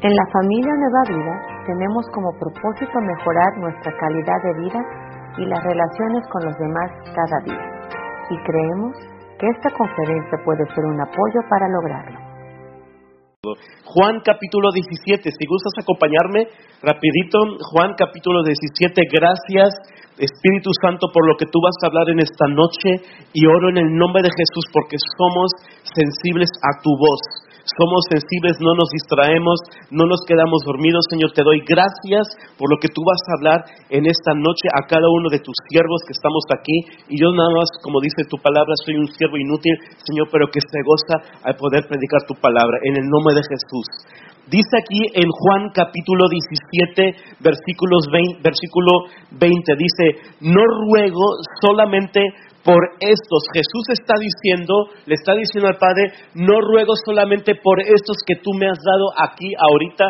En la familia Nueva Vida tenemos como propósito mejorar nuestra calidad de vida y las relaciones con los demás cada día. Y creemos que esta conferencia puede ser un apoyo para lograrlo. Juan capítulo 17, si gustas acompañarme rapidito, Juan capítulo 17, gracias Espíritu Santo por lo que tú vas a hablar en esta noche. Y oro en el nombre de Jesús porque somos sensibles a tu voz somos sensibles, no nos distraemos, no nos quedamos dormidos. Señor, te doy gracias por lo que tú vas a hablar en esta noche a cada uno de tus siervos que estamos aquí. Y yo nada más, como dice tu palabra, soy un siervo inútil, Señor, pero que se goza al poder predicar tu palabra en el nombre de Jesús. Dice aquí en Juan capítulo 17, versículos 20, versículo 20, dice, no ruego solamente por estos. Jesús está diciendo, le está diciendo al Padre, no ruego solamente por estos que tú me has dado aquí ahorita,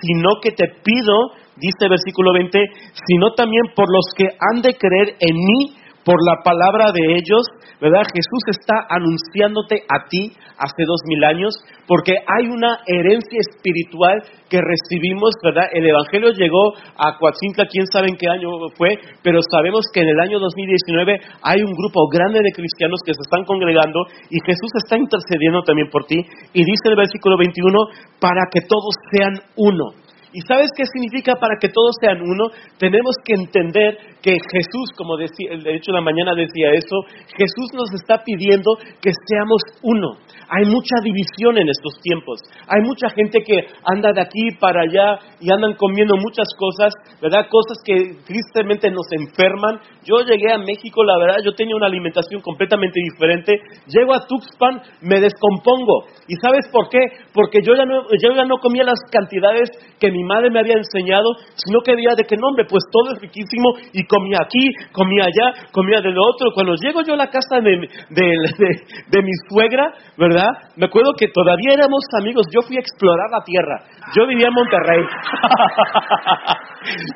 sino que te pido, dice versículo 20, sino también por los que han de creer en mí por la palabra de ellos, ¿verdad? Jesús está anunciándote a ti hace dos mil años, porque hay una herencia espiritual que recibimos, ¿verdad? El Evangelio llegó a Coatzintla, quién sabe en qué año fue, pero sabemos que en el año 2019 hay un grupo grande de cristianos que se están congregando y Jesús está intercediendo también por ti. Y dice el versículo 21, para que todos sean uno. ¿Y sabes qué significa para que todos sean uno? Tenemos que entender que Jesús, como decía, de hecho la mañana decía eso, Jesús nos está pidiendo que seamos uno. Hay mucha división en estos tiempos. Hay mucha gente que anda de aquí para allá y andan comiendo muchas cosas, ¿verdad? Cosas que tristemente nos enferman. Yo llegué a México, la verdad, yo tenía una alimentación completamente diferente. Llego a Tuxpan, me descompongo. ¿Y sabes por qué? Porque yo ya no, yo ya no comía las cantidades que mi madre me había enseñado, sino que había de qué nombre, pues todo es riquísimo y comía aquí, comía allá, comía de lo otro. Cuando llego yo a la casa de, de mi suegra, ¿verdad? Me acuerdo que todavía éramos amigos, yo fui a explorar la tierra. Yo vivía en Monterrey.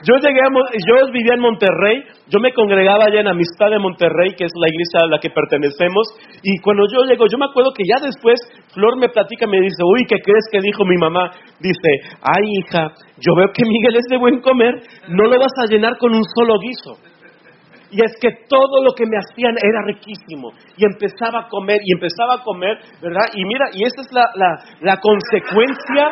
yo llegué a, yo vivía en Monterrey, yo me congregaba allá en Amistad de Monterrey, que es la iglesia a la que pertenecemos, y cuando yo llego, yo me acuerdo que ya después Flor me platica, me dice, uy, ¿qué crees que dijo mi mamá? Dice, ay hija, yo veo que Miguel es de buen comer, no lo vas a llenar con un solo guiso. Y es que todo lo que me hacían era riquísimo. Y empezaba a comer, y empezaba a comer, ¿verdad? Y mira, y esa es la, la, la consecuencia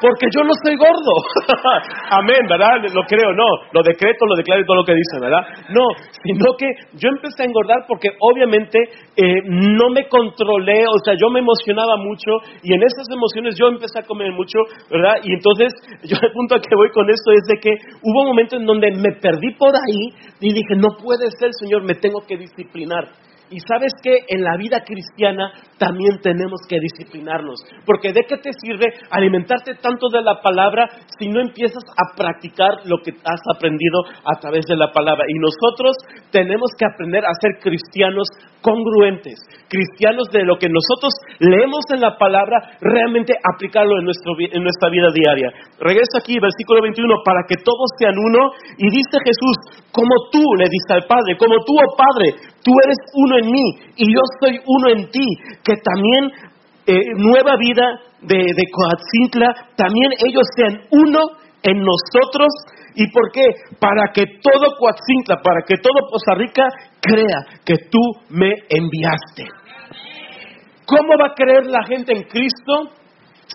porque yo no soy gordo. Amén, ¿verdad? Lo creo, no. Lo decreto, lo declaro y todo lo que dicen, ¿verdad? No, sino que yo empecé a engordar porque obviamente eh, no me controlé, o sea, yo me emocionaba mucho y en esas emociones yo empecé a comer mucho, ¿verdad? Y entonces, yo el punto a que voy con esto es de que hubo un momento en donde me perdí por ahí y dije, no puede ser, Señor, me tengo que disciplinar. Y sabes que en la vida cristiana también tenemos que disciplinarnos. Porque ¿de qué te sirve alimentarte tanto de la palabra si no empiezas a practicar lo que has aprendido a través de la palabra? Y nosotros tenemos que aprender a ser cristianos congruentes, cristianos de lo que nosotros leemos en la palabra, realmente aplicarlo en, nuestro, en nuestra vida diaria. Regreso aquí, versículo 21, para que todos sean uno. Y dice Jesús, como tú le diste al Padre, como tú, oh Padre, tú eres uno en mí y yo soy uno en ti, que también eh, nueva vida de, de Coatzintla, también ellos sean uno en nosotros. ¿Y por qué? Para que todo Coatzintla, para que todo Costa Rica crea que tú me enviaste. ¿Cómo va a creer la gente en Cristo?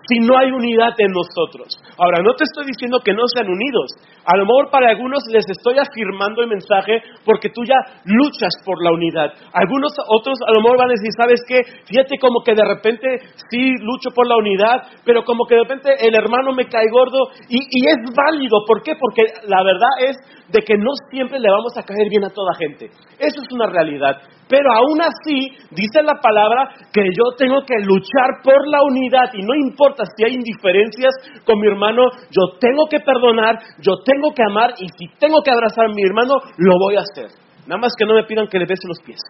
Si no hay unidad en nosotros. Ahora, no te estoy diciendo que no sean unidos. A lo mejor para algunos les estoy afirmando el mensaje porque tú ya luchas por la unidad. Algunos otros a lo mejor van a decir, ¿sabes qué? Fíjate como que de repente sí lucho por la unidad, pero como que de repente el hermano me cae gordo y, y es válido. ¿Por qué? Porque la verdad es de que no siempre le vamos a caer bien a toda gente. Eso es una realidad. Pero aún así, dice la palabra que yo tengo que luchar por la unidad y no importa si hay indiferencias con mi hermano, yo tengo que perdonar, yo tengo que amar y si tengo que abrazar a mi hermano, lo voy a hacer. Nada más que no me pidan que le bese los pies.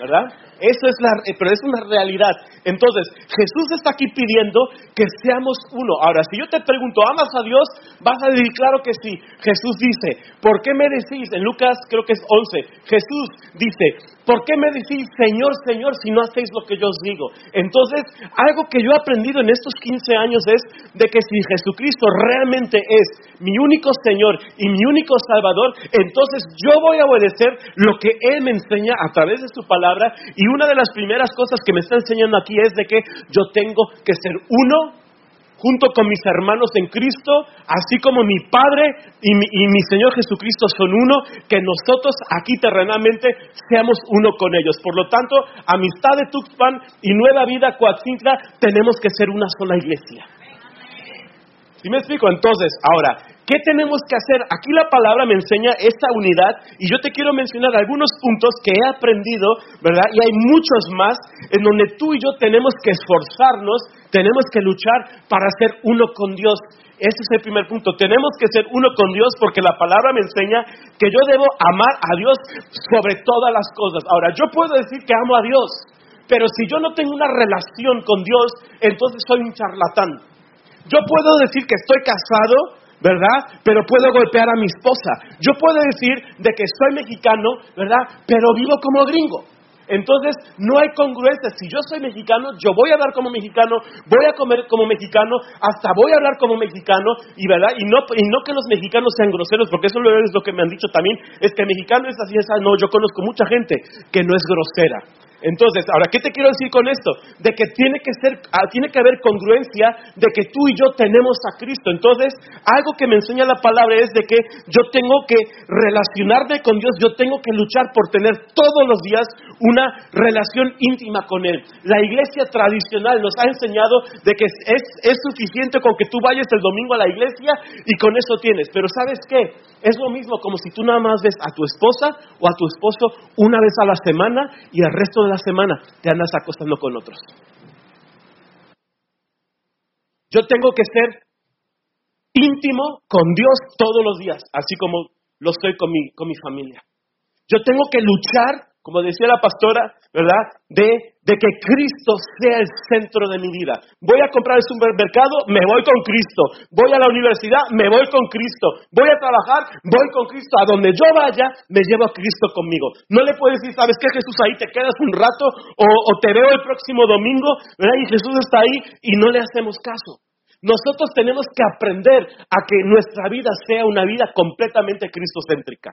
¿Verdad? Eso es la, eh, pero es una realidad. Entonces, Jesús está aquí pidiendo que seamos uno. Ahora, si yo te pregunto, ¿amas a Dios? Vas a decir, claro que sí. Jesús dice, ¿por qué me decís? En Lucas creo que es 11. Jesús dice, ¿por qué me decís, Señor, Señor, si no hacéis lo que yo os digo? Entonces, algo que yo he aprendido en estos 15 años es de que si Jesucristo realmente es mi único Señor y mi único Salvador, entonces yo voy a obedecer lo que Él me enseña a través de su palabra y y una de las primeras cosas que me está enseñando aquí es de que yo tengo que ser uno junto con mis hermanos en Cristo, así como mi Padre y mi, Señor Jesucristo son uno, que nosotros aquí terrenalmente seamos uno con ellos. Por lo tanto, amistad de Tuxpan y Nueva Vida Coatzintla tenemos que ser una sola iglesia. ¿Sí me explico? Entonces, ahora, ¿Qué tenemos que hacer? Aquí la palabra me enseña esta unidad y yo te quiero mencionar algunos puntos que he aprendido, ¿verdad? Y hay muchos más en donde tú y yo tenemos que esforzarnos, tenemos que luchar para ser uno con Dios. Ese es el primer punto. Tenemos que ser uno con Dios porque la palabra me enseña que yo debo amar a Dios sobre todas las cosas. Ahora, yo puedo decir que amo a Dios, pero si yo no tengo una relación con Dios, entonces soy un charlatán. Yo puedo decir que estoy casado, ¿verdad? Pero puedo golpear a mi esposa. Yo puedo decir de que soy mexicano, ¿verdad? Pero vivo como gringo. Entonces, no hay congruencia. Si yo soy mexicano, yo voy a hablar como mexicano, voy a comer como mexicano, hasta voy a hablar como mexicano, y verdad, y no, y no que los mexicanos sean groseros, porque eso es lo que me han dicho también, es que mexicano es así, es así. No, yo conozco mucha gente que no es grosera. Entonces, ahora, ¿qué te quiero decir con esto? De que tiene que ser, ah, tiene que haber congruencia de que tú y yo tenemos a Cristo. Entonces, algo que me enseña la palabra es de que yo tengo que relacionarme con Dios, yo tengo que luchar por tener todos los días una relación íntima con Él. La iglesia tradicional nos ha enseñado de que es, suficiente con que tú vayas el domingo a la iglesia y con eso tienes. Pero ¿sabes qué? Es lo mismo como si tú nada más ves a tu esposa o a tu esposo una vez a la semana y el resto de la semana te andas acostando con otros. Yo tengo que ser íntimo con Dios todos los días, así como lo estoy con mi, con mi familia. Yo tengo que luchar como decía la pastora, ¿verdad? De, que Cristo sea el centro de mi vida. Voy a comprar el supermercado, me voy con Cristo. Voy a la universidad, me voy con Cristo. Voy a trabajar, voy con Cristo. A donde yo vaya, me llevo a Cristo conmigo. No le puedes decir, ¿sabes qué, Jesús? Ahí te quedas un rato o, o te veo el próximo domingo, ¿verdad? Y Jesús está ahí y no le hacemos caso. Nosotros tenemos que aprender a que nuestra vida sea una vida completamente cristocéntrica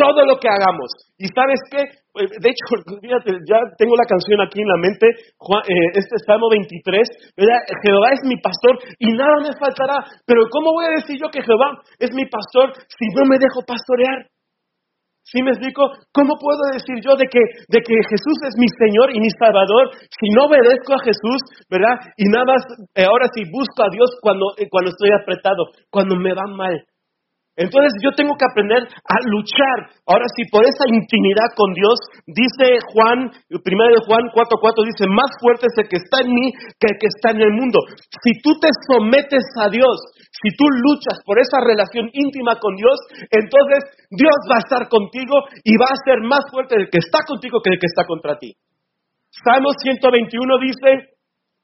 todo lo que hagamos. ¿Y sabes qué? Eh, de hecho, fíjate, ya tengo la canción aquí en la mente, eh, este Salmo 23, Jehová es mi pastor y nada me faltará. Pero ¿cómo voy a decir yo que Jehová es mi pastor si no me dejo pastorear? ¿Sí me explico? ¿Cómo puedo decir yo de que, de que Jesús es mi Señor y mi Salvador si no obedezco a Jesús, ¿verdad? Y nada más, eh, ahora sí busco a Dios cuando, cuando estoy apretado, cuando me va mal. Entonces yo tengo que aprender a luchar. Ahora sí, por esa intimidad con Dios, dice Juan, primero de Juan 4.4, dice, más fuerte es el que está en mí que el que está en el mundo. Si tú te sometes a Dios, si tú luchas por esa relación íntima con Dios, entonces Dios va a estar contigo y va a ser más fuerte el que está contigo que el que está contra ti. Salmo 121 dice,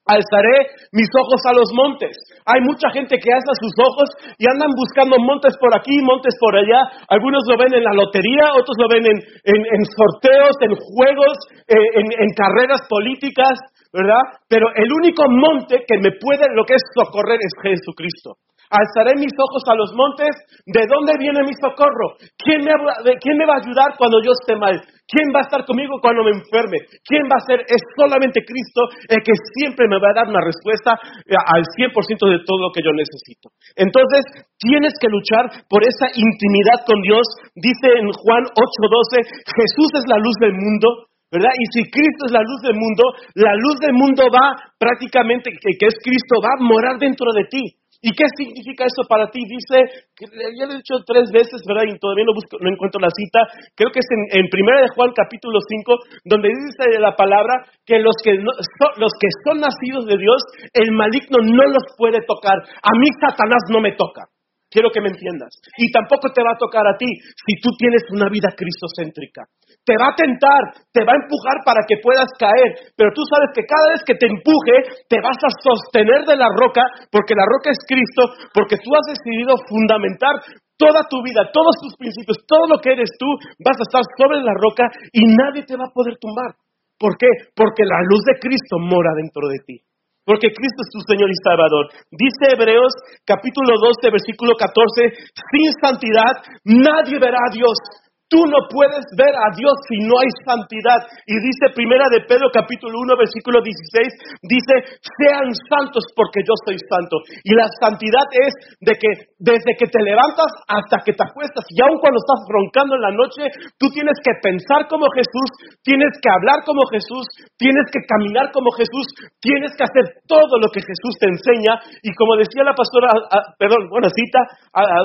alzaré mis ojos a los montes. Hay mucha gente que alza sus ojos y andan buscando montes por aquí, montes por allá. Algunos lo ven en la lotería, otros lo ven en, sorteos, en juegos, eh, en, carreras políticas, ¿verdad? Pero el único monte que me puede, lo que es socorrer, es Jesucristo. Alzaré mis ojos a los montes. ¿De dónde viene mi socorro? ¿Quién me, ¿Quién me va a ayudar cuando yo esté mal? ¿Quién va a estar conmigo cuando me enferme? ¿Quién va a ser? Es solamente Cristo el que siempre me va a dar una respuesta eh, al 100% de todo lo que yo necesito. Entonces, tienes que luchar por esa intimidad con Dios. Dice en Juan 8:12, Jesús es la luz del mundo. ¿verdad? Y si Cristo es la luz del mundo, la luz del mundo va prácticamente, que, es Cristo, va a morar dentro de ti. ¿Y qué significa eso para ti? Dice, ya lo he dicho tres veces, ¿verdad? Y todavía no, busco, no encuentro la cita. Creo que es en, en Primera de Juan capítulo 5, donde dice la palabra que los que, los que son nacidos de Dios, el maligno no los puede tocar. A mí Satanás no me toca. Quiero que me entiendas. Y tampoco te va a tocar a ti si tú tienes una vida cristocéntrica. Te va a tentar, te va a empujar para que puedas caer, pero tú sabes que cada vez que te empuje, te vas a sostener de la roca, porque la roca es Cristo, porque tú has decidido fundamentar toda tu vida, todos tus principios, todo lo que eres tú, vas a estar sobre la roca y nadie te va a poder tumbar. ¿Por qué? Porque la luz de Cristo mora dentro de ti porque Cristo es tu Señor y Salvador. Dice Hebreos capítulo 12, versículo 14, sin santidad nadie verá a Dios. Tú no puedes ver a Dios si no hay santidad. Y dice Primera de Pedro capítulo 1 versículo 16, dice, sean santos porque yo soy santo. Y la santidad es de que desde que te levantas hasta que te acuestas, y aun cuando estás roncando en la noche, tú tienes que pensar como Jesús, tienes que hablar como Jesús, tienes que caminar como Jesús, tienes que hacer todo lo que Jesús te enseña. Y como decía la pastora, perdón, buena cita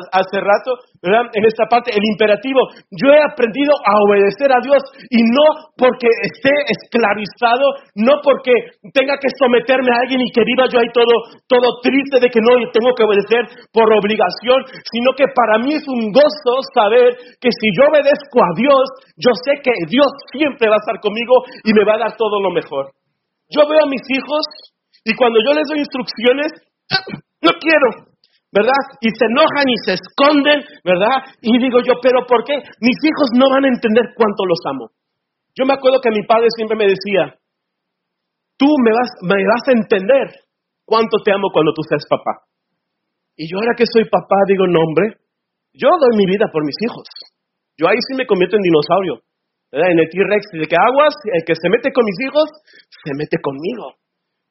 hace rato, En esta parte, el imperativo, yo he aprendido a obedecer a Dios y no porque esté esclavizado, no porque tenga que someterme a alguien y que viva yo ahí todo, todo triste de que no tengo que obedecer por obligación, sino que para mí es un gozo saber que si yo obedezco a Dios, yo sé que Dios siempre va a estar conmigo y me va a dar todo lo mejor. Yo veo a mis hijos y cuando yo les doy instrucciones, no quiero, ¿verdad? Y se enojan y se esconden, ¿verdad? Y digo yo, pero ¿por qué? Mis hijos no van a entender cuánto los amo. Yo me acuerdo que mi padre siempre me decía, tú me vas, me vas a entender cuánto te amo cuando tú seas papá. Y yo ahora que soy papá digo, no hombre, yo doy mi vida por mis hijos. Yo ahí sí me convierto en dinosaurio, ¿verdad? En el T-Rex, de que aguas, el que se mete con mis hijos, se mete conmigo,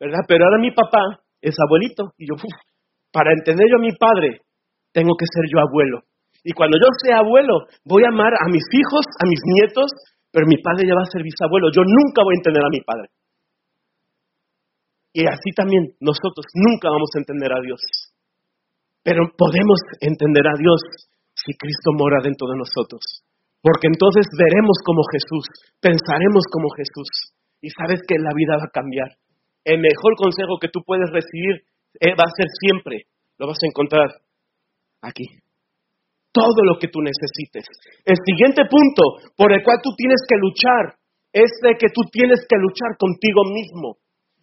¿verdad? Pero ahora mi papá es abuelito y yo, uf, para entender yo a mi padre, tengo que ser yo abuelo. Y cuando yo sea abuelo, voy a amar a mis hijos, a mis nietos, pero mi padre ya va a ser bisabuelo. Yo nunca voy a entender a mi padre. Y así también nosotros nunca vamos a entender a Dios. Pero podemos entender a Dios si Cristo mora dentro de nosotros. Porque entonces veremos como Jesús, pensaremos como Jesús. Y sabes que la vida va a cambiar. El mejor consejo que tú puedes recibir va a ser siempre, lo vas a encontrar aquí. Todo lo que tú necesites. El siguiente punto por el cual tú tienes que luchar es de que tú tienes que luchar contigo mismo.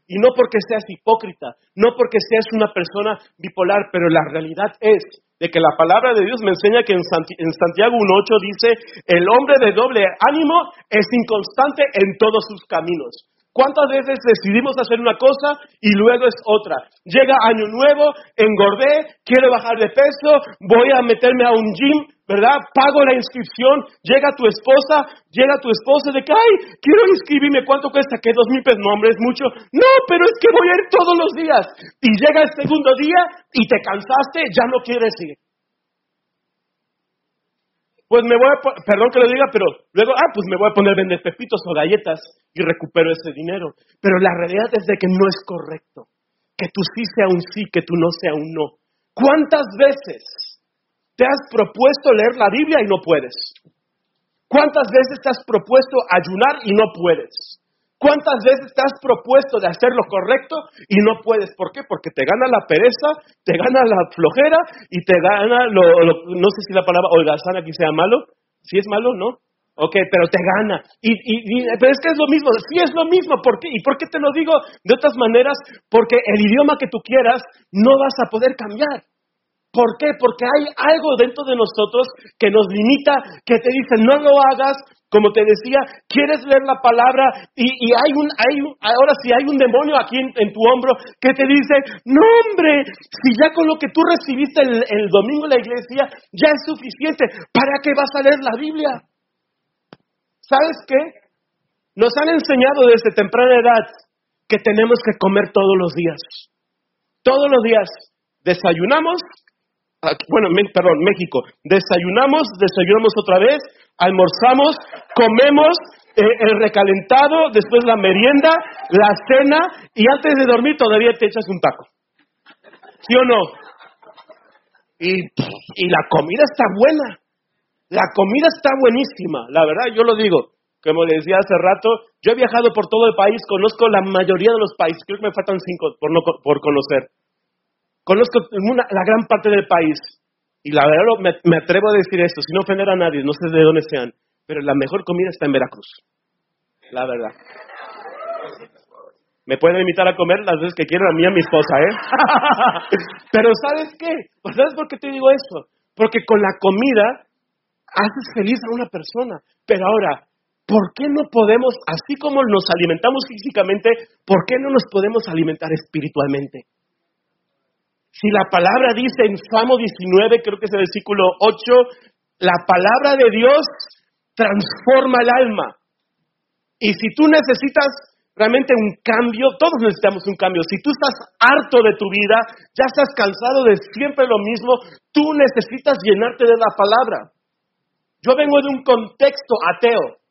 Y no porque seas hipócrita, no porque seas una persona bipolar, pero la realidad es de que la palabra de Dios me enseña que en Santiago 1.8 dice, el hombre de doble ánimo es inconstante en todos sus caminos. ¿Cuántas veces decidimos hacer una cosa y luego es otra? Llega año nuevo, engordé, quiero bajar de peso, voy a meterme a un gym, ¿verdad? Pago la inscripción, llega tu esposa, llega tu esposa de que, ay, quiero inscribirme, ¿cuánto cuesta? ¿Qué dos mil pesos? No, hombre, es mucho. No, pero es que voy a ir todos los días. Y llega el segundo día y te cansaste, ya no quieres ir pues me voy a, perdón que lo diga, pero luego, ah, pues me voy a poner vender pepitos o galletas y recupero ese dinero. Pero la realidad es de que no es correcto. Que tú sí sea un sí, que tú no sea un no. ¿Cuántas veces te has propuesto leer la Biblia y no puedes? ¿Cuántas veces te has propuesto ayunar y no puedes? ¿Cuántas veces te has propuesto de hacer lo correcto y no puedes? ¿Por qué? Porque te gana la pereza, te gana la flojera y te gana lo, no sé si la palabra holgazán aquí sea malo, si es malo, ¿no? Ok, pero te gana. Y, y, pero es que es lo mismo, sí es lo mismo. ¿Por qué? ¿Y por qué te lo digo de otras maneras? Porque el idioma que tú quieras no vas a poder cambiar. ¿Por qué? Porque hay algo dentro de nosotros que nos limita, que te dice, no lo hagas, como te decía, quieres leer la palabra y, hay un, hay ahora si hay un demonio aquí en, tu hombro que te dice, no hombre, si ya con lo que tú recibiste el, el domingo en la iglesia ya es suficiente, ¿para qué vas a leer la Biblia? ¿Sabes qué? Nos han enseñado desde temprana edad que tenemos que comer todos los días. Todos los días desayunamos, bueno, perdón, México, desayunamos, desayunamos otra vez, almorzamos, comemos eh, el recalentado, después la merienda, la cena y antes de dormir todavía te echas un taco. ¿Sí o no? Y, y la comida está buena. La comida está buenísima, la verdad, yo lo digo. Como les decía hace rato, yo he viajado por todo el país, conozco la mayoría de los países, creo que me faltan cinco por, no, por conocer. Conozco la gran parte del país y la verdad me, atrevo a decir esto, sin ofender a nadie, no sé de dónde sean, pero la mejor comida está en Veracruz. La verdad. Me pueden invitar a comer las veces que quieran a mí y a mi esposa, ¿eh? pero ¿sabes qué? ¿Sabes por qué te digo eso? Porque con la comida haces feliz a una persona. Pero ahora, ¿por qué no podemos, así como nos alimentamos físicamente, ¿por qué no nos podemos alimentar espiritualmente? Si la palabra dice en Salmo 19, creo que es el versículo 8, la palabra de Dios transforma el alma. Y si tú necesitas realmente un cambio, todos necesitamos un cambio. Si tú estás harto de tu vida, ya estás cansado de siempre lo mismo, tú necesitas llenarte de la palabra. Yo vengo de un contexto ateo,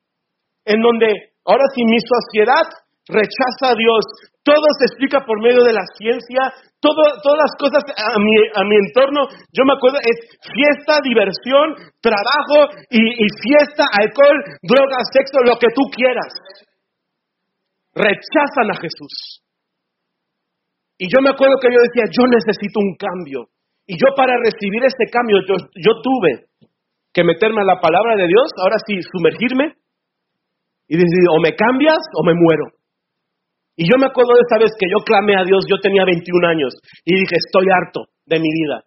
en donde ahora si mi sociedad rechaza a Dios, todo se explica por medio de la ciencia, todas las cosas a mi, entorno, yo me acuerdo, es fiesta, diversión, trabajo y, fiesta, alcohol, drogas, sexo, lo que tú quieras. Rechazan a Jesús. Y yo me acuerdo que yo decía, yo necesito un cambio. Y yo para recibir este cambio, yo tuve que meterme a la palabra de Dios, ahora sí, sumergirme y decir, o me cambias o me muero. Y yo me acuerdo de esa vez que yo clamé a Dios, yo tenía 21 años y dije, estoy harto de mi vida.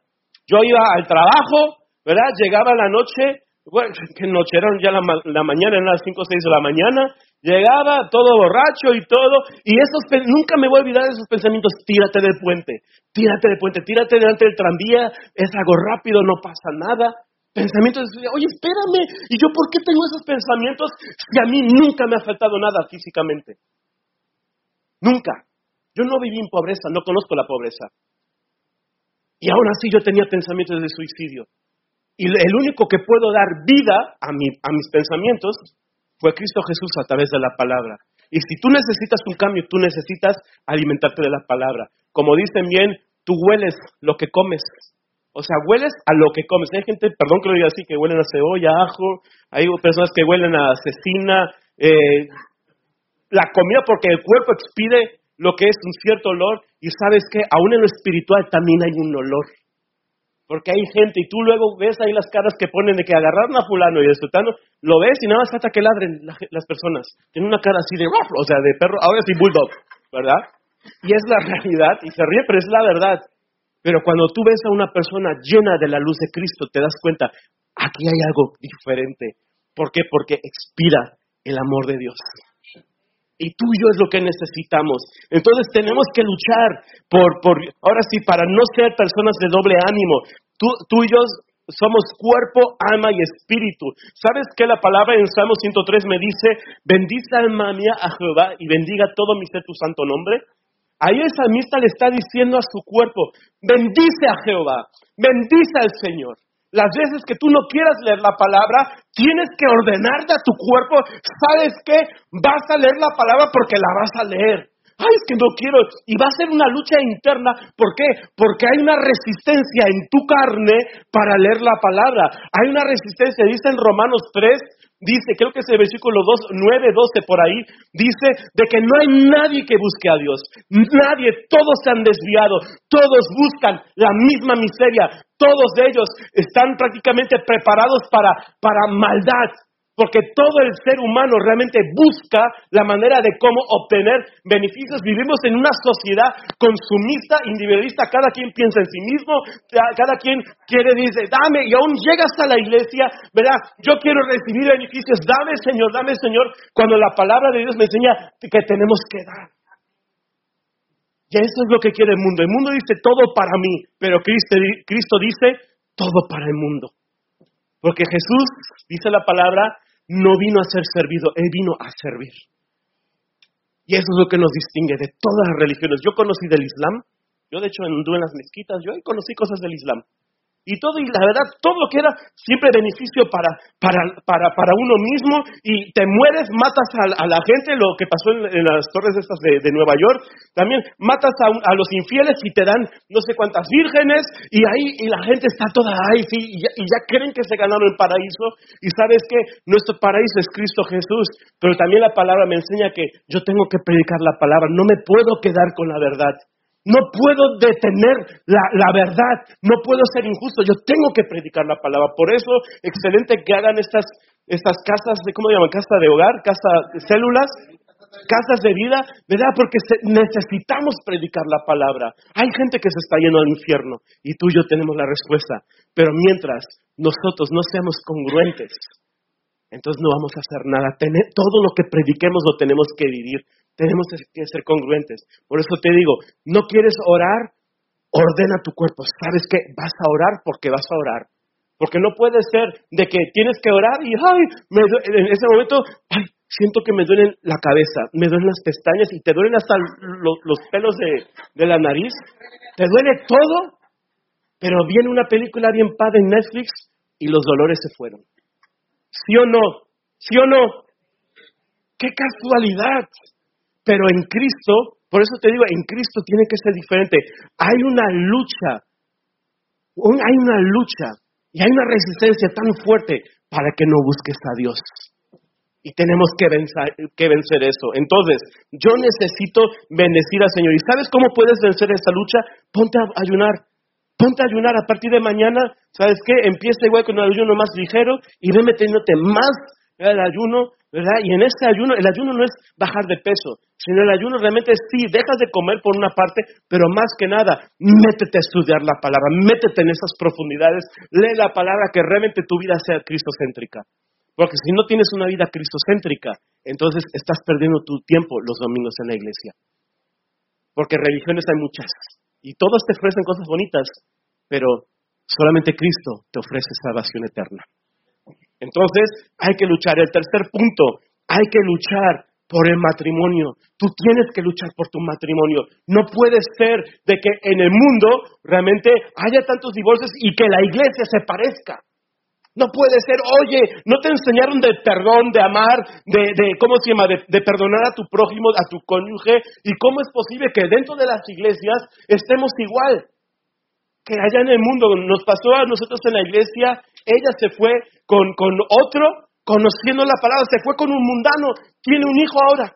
Yo iba al trabajo, ¿verdad? Llegaba la noche, bueno, que noche eran ya la, mañana, eran las 5 o 6 de la mañana, llegaba todo borracho y todo, y esos, nunca me voy a olvidar de esos pensamientos, tírate del puente, tírate del puente, tírate delante del tranvía, es algo rápido, no pasa nada. Pensamientos oye, espérame, ¿y yo por qué tengo esos pensamientos si a mí nunca me ha faltado nada físicamente? Nunca. Yo no viví en pobreza, no conozco la pobreza. Y aún así yo tenía pensamientos de suicidio. Y el único que puedo dar vida a, a mis pensamientos fue Cristo Jesús a través de la palabra. Y si tú necesitas un cambio, tú necesitas alimentarte de la palabra. Como dicen bien, tú hueles lo que comes. O sea, hueles a lo que comes. Hay gente, perdón que lo diga así, que huelen a cebolla, ajo. Hay personas que huelen a cecina, eh, la comida porque el cuerpo expide lo que es un cierto olor y sabes que aún en lo espiritual también hay un olor. Porque hay gente y tú luego ves ahí las caras que ponen de que agarraron a fulano y disfrutando, lo ves y nada más falta que ladren las personas. Tienen una cara así de, o sea, de perro, ahora sí bulldog, ¿verdad? Y es la realidad y se ríe, pero es la verdad. Pero cuando tú ves a una persona llena de la luz de Cristo, te das cuenta, aquí hay algo diferente. ¿Por qué? Porque expira el amor de Dios. Y tuyo es lo que necesitamos. Entonces tenemos que luchar por, ahora sí, para no ser personas de doble ánimo. Tú, tuyos somos cuerpo, alma y espíritu. ¿Sabes qué la palabra en Salmo 103 me dice? Bendice alma mía a Jehová y bendiga todo mi ser tu santo nombre. Ahí el salmista le está diciendo a su cuerpo, bendice a Jehová, bendice al Señor. Las veces que tú no quieras leer la palabra, tienes que ordenarte a tu cuerpo. ¿Sabes qué? Vas a leer la palabra porque la vas a leer. Ay, es que no quiero. Y va a ser una lucha interna. ¿Por qué? Porque hay una resistencia en tu carne para leer la palabra. Hay una resistencia, dice en Romanos 3, dice, creo que es el versículo 2, 9, 12 por ahí, dice de que no hay nadie que busque a Dios. Nadie, todos se han desviado, todos buscan la misma miseria, todos ellos están prácticamente preparados para, para maldad, porque todo el ser humano realmente busca la manera de cómo obtener beneficios. Vivimos en una sociedad consumista, individualista, cada quien piensa en sí mismo, cada quien quiere, dice, dame, y aún llegas a la iglesia, ¿verdad? Yo quiero recibir beneficios, dame Señor, dame Señor, cuando la palabra de Dios me enseña que tenemos que dar. Y eso es lo que quiere el mundo. El mundo dice todo para mí, pero Cristo, Cristo dice todo para el mundo. Porque Jesús, dice la palabra, no vino a ser servido, Él vino a servir. Y eso es lo que nos distingue de todas las religiones. Yo conocí del Islam, yo de hecho anduve en las mezquitas, yo ahí conocí cosas del Islam y todo, y la verdad, todo lo que era siempre beneficio para, para, para, para uno mismo, y te mueres, matas a, la gente, lo que pasó en, las torres estas de, Nueva York, también matas a, a, los infieles y te dan no sé cuántas vírgenes, y ahí y la gente está toda ahí, sí, y ya creen que se ganaron el paraíso, y sabes que nuestro paraíso es Cristo Jesús, pero también la palabra me enseña que yo tengo que predicar la palabra, no me puedo quedar con la verdad. No puedo detener la, verdad, no puedo ser injusto, yo tengo que predicar la palabra. Por eso, excelente que hagan estas, estas casas de, ¿cómo llaman? Casa de hogar, casa de células, casas de vida, ¿verdad? Porque necesitamos predicar la palabra. Hay gente que se está yendo al infierno y tú y yo tenemos la respuesta. Pero mientras nosotros no seamos congruentes, entonces no vamos a hacer nada. todo lo que prediquemos lo tenemos que vivir. Tenemos que ser congruentes. Por eso te digo, no quieres orar, ordena tu cuerpo. ¿Sabes qué? Vas a orar porque vas a orar. Porque no puede ser de que tienes que orar y, ay, en ese momento, ay, siento que me duelen la cabeza, me duelen las pestañas y te duelen hasta los, pelos de, la nariz. Te duele todo, pero viene una película bien padre en Netflix y los dolores se fueron. ¿Sí o no? ¿Sí o no? ¡Qué casualidad! Pero en Cristo, por eso te digo, en Cristo tiene que ser diferente. Hay una lucha, hay una lucha y hay una resistencia tan fuerte para que no busques a Dios. Y tenemos que vencer, que eso. Entonces, yo necesito bendecir al Señor. ¿Y sabes cómo puedes vencer esta lucha? Ponte a ayunar. Ponte a ayunar a partir de mañana. ¿Sabes qué? Empieza igual con el ayuno más ligero y ve metiéndote más el ayuno ¿verdad? Y en este ayuno, el ayuno no es bajar de peso, sino el ayuno realmente es, sí, dejas de comer por una parte, pero más que nada, métete a estudiar la palabra, métete en esas profundidades, lee la palabra, que realmente tu vida sea cristocéntrica. Porque si no tienes una vida cristocéntrica, entonces estás perdiendo tu tiempo los domingos en la iglesia. Porque religiones hay muchas, y todas te ofrecen cosas bonitas, pero solamente Cristo te ofrece salvación eterna. Entonces, hay que luchar. El tercer punto, hay que luchar por el matrimonio. Tú tienes que luchar por tu matrimonio. No puede ser de que en el mundo realmente haya tantos divorcios y que la iglesia se parezca. No puede ser, oye, no te enseñaron de perdón, de amar, de, ¿cómo se llama? De, perdonar a tu prójimo, a tu cónyuge. ¿Y cómo es posible que dentro de las iglesias estemos igual? Que allá en el mundo nos pasó a nosotros en la iglesia ella se fue con, otro, conociendo la palabra, se fue con un mundano, tiene un hijo ahora.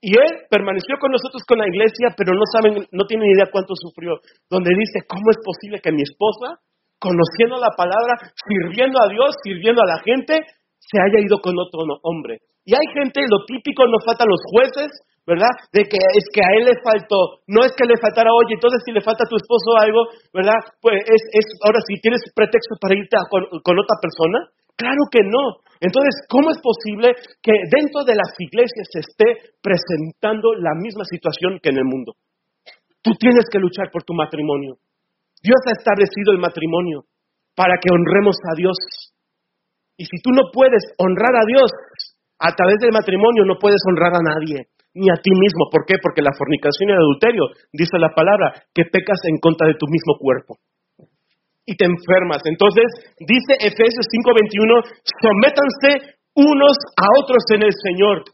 Y él permaneció con nosotros con la iglesia, pero no saben, no tienen idea cuánto sufrió. Donde dice, ¿cómo es posible que mi esposa, conociendo la palabra, sirviendo a Dios, sirviendo a la gente, se haya ido con otro hombre? Y hay gente, lo típico, nos faltan los jueces, ¿verdad? De que es que a él le faltó, no es que le faltara, oye, entonces si le falta a tu esposo algo, ¿verdad? Pues es, ahora si tienes pretexto para irte con, con otra persona, claro que no. Entonces, ¿cómo es posible que dentro de las iglesias se esté presentando la misma situación que en el mundo? Tú tienes que luchar por tu matrimonio. Dios ha establecido el matrimonio para que honremos a Dios. Y si tú no puedes honrar a Dios a través del matrimonio, no puedes honrar a nadie ni a ti mismo. ¿Por qué? Porque la fornicación y el adulterio, dice la palabra, que pecas en contra de tu mismo cuerpo. Y te enfermas. Entonces, dice Efesios 5:21, sométanse unos a otros en el Señor.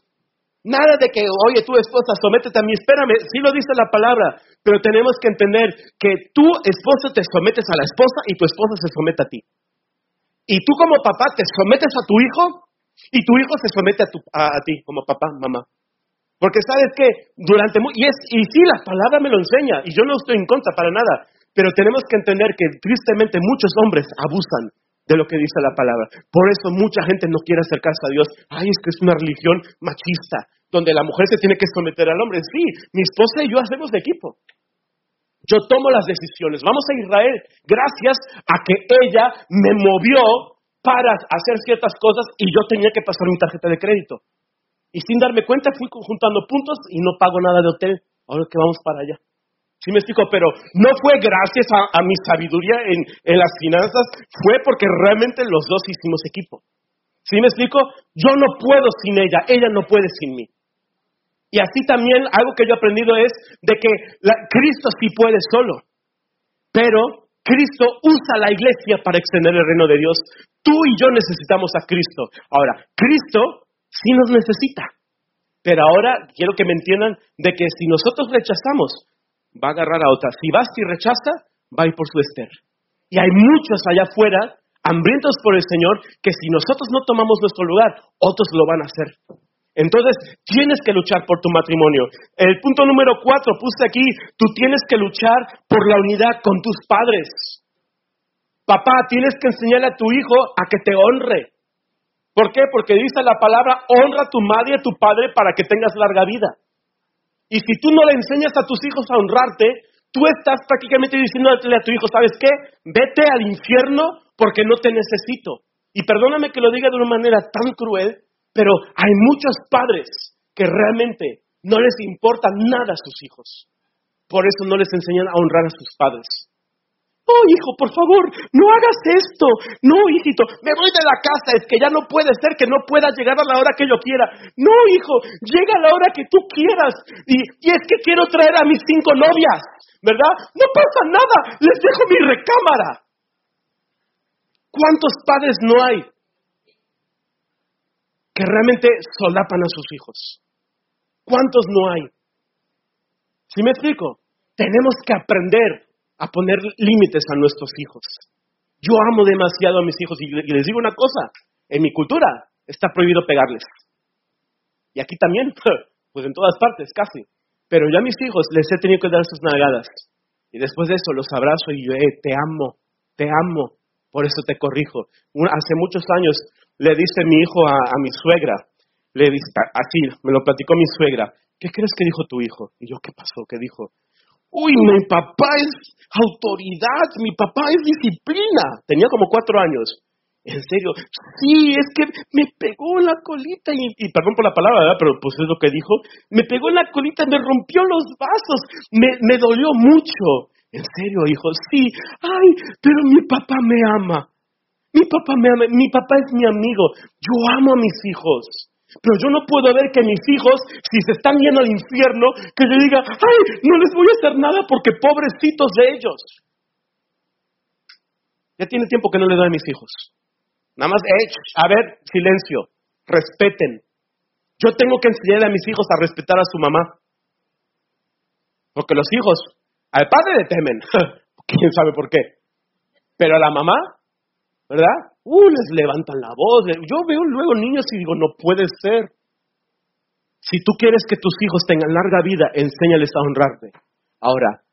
Nada de que, oye, tu esposa, sométete a mí, espérame, sí lo dice la palabra, pero tenemos que entender que tu esposa te sometes a la esposa y tu esposa se somete a ti. Y tú como papá te sometes a tu hijo y tu hijo se somete a, a ti como papá, mamá. Porque sabes que durante... Y, es, y sí, la palabra me lo enseña, y yo no estoy en contra para nada, pero tenemos que entender que tristemente muchos hombres abusan de lo que dice la palabra. Por eso mucha gente no quiere acercarse a Dios. Ay, es que es una religión machista, donde la mujer se tiene que someter al hombre. Sí, mi esposa y yo hacemos de equipo. Yo tomo las decisiones. Vamos a Israel gracias a que ella me movió para hacer ciertas cosas y yo tenía que pasar mi tarjeta de crédito. Y sin darme cuenta fui juntando puntos y no pago nada de hotel. Ahora que vamos para allá. ¿Sí me explico? Pero no fue gracias a, mi sabiduría en, en, las finanzas, fue porque realmente los dos hicimos equipo. ¿Sí me explico? Yo no puedo sin ella, ella no puede sin mí. Y así también algo que yo he aprendido es de que Cristo sí puede solo, pero Cristo usa la iglesia para extender el reino de Dios. Tú y yo necesitamos a Cristo. Ahora, Cristo sí nos necesita. Pero ahora quiero que me entiendan de que si nosotros rechazamos, va a agarrar a otra. Si vas y rechaza, va a ir por su ester. Y hay muchos allá afuera, hambrientos por el Señor, que si nosotros no tomamos nuestro lugar, otros lo van a hacer. Entonces, tienes que luchar por tu matrimonio. El punto número cuatro, puse aquí, tú tienes que luchar por la unidad con tus padres. Papá, tienes que enseñarle a tu hijo a que te honre. ¿Por qué? Porque dice la palabra, honra a tu madre y a tu padre para que tengas larga vida. Y si tú no le enseñas a tus hijos a honrarte, tú estás prácticamente diciéndole a tu hijo, ¿sabes qué? Vete al infierno porque no te necesito. Y perdóname que lo diga de una manera tan cruel, pero hay muchos padres que realmente no les importa nada a sus hijos. Por eso no les enseñan a honrar a sus padres. Oh, hijo, por favor, no hagas esto. No, hijito, me voy de la casa. Es que ya no puede ser que no pueda llegar a la hora que yo quiera. No, hijo, llega a la hora que tú quieras. Y, y es que quiero traer a mis cinco novias, ¿verdad? No pasa nada, les dejo mi recámara. ¿Cuántos padres no hay que realmente solapan a sus hijos? ¿Cuántos no hay? ¿Sí me explico? Tenemos que aprender a poner límites a nuestros hijos. Yo amo demasiado a mis hijos y les digo una cosa, en mi cultura está prohibido pegarles. Y aquí también, pues en todas partes, casi. Pero yo a mis hijos les he tenido que dar sus nalgadas. Y después de eso los abrazo y yo, eh, te amo, te amo, por eso te corrijo. hace muchos años le dice mi hijo a, a mi suegra, le dice, así, me lo platicó mi suegra, ¿qué crees que dijo tu hijo? Y yo, ¿qué pasó? ¿Qué dijo? Uy, mi papá es autoridad, mi papá es disciplina. Tenía como cuatro años. En serio, sí, es que me pegó en la colita y, perdón por la palabra, ¿verdad? pero pues es lo que dijo, me pegó en la colita, me rompió los vasos, me, me dolió mucho. En serio, hijo, sí, ay, pero mi papá me ama. Mi papá me ama, mi papá es mi amigo. Yo amo a mis hijos. Pero yo no puedo ver que mis hijos, si se están yendo al infierno, que yo diga, ay, no les voy a hacer nada porque pobrecitos de ellos. Ya tiene tiempo que no le doy a mis hijos. Nada más, eh, a ver, silencio, respeten. Yo tengo que enseñar a mis hijos a respetar a su mamá. Porque los hijos, al padre le temen, quién sabe por qué. Pero a la mamá, ¿verdad? Uh, les levantan la voz. Yo veo luego niños y digo, no puede ser. Si tú quieres que tus hijos tengan larga vida, enséñales a honrarte. Ahora,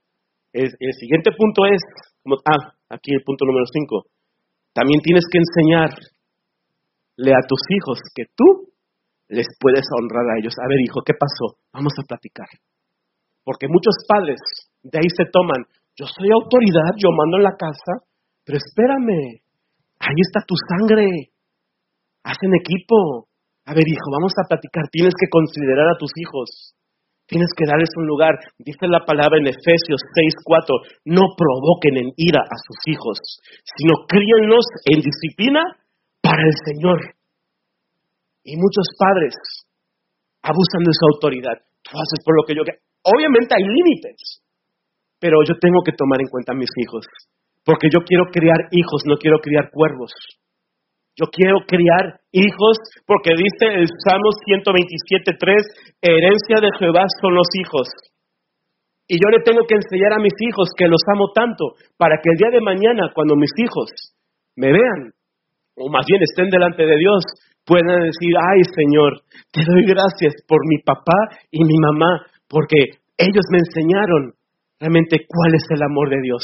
el, siguiente punto es, ah, aquí el punto número cinco. También tienes que enseñarle a tus hijos que tú les puedes honrar a ellos. A ver, hijo, ¿qué pasó? Vamos a platicar. Porque muchos padres de ahí se toman, yo soy autoridad, yo mando en la casa, pero espérame, Ahí está tu sangre. Hacen equipo. A ver, hijo, vamos a platicar. Tienes que considerar a tus hijos. Tienes que darles un lugar. Dice la palabra en Efesios 6:4, no provoquen en ira a sus hijos, sino críenlos en disciplina para el Señor. Y muchos padres abusan de su autoridad. Tú haces por lo que yo... Obviamente hay límites, pero yo tengo que tomar en cuenta a mis hijos. Porque yo quiero criar hijos, no quiero criar cuervos. Yo quiero criar hijos porque dice el Salmo 127.3, herencia de Jehová son los hijos. Y yo le tengo que enseñar a mis hijos que los amo tanto para que el día de mañana, cuando mis hijos me vean, o más bien estén delante de Dios, puedan decir, ay Señor, te doy gracias por mi papá y mi mamá, porque ellos me enseñaron realmente cuál es el amor de Dios.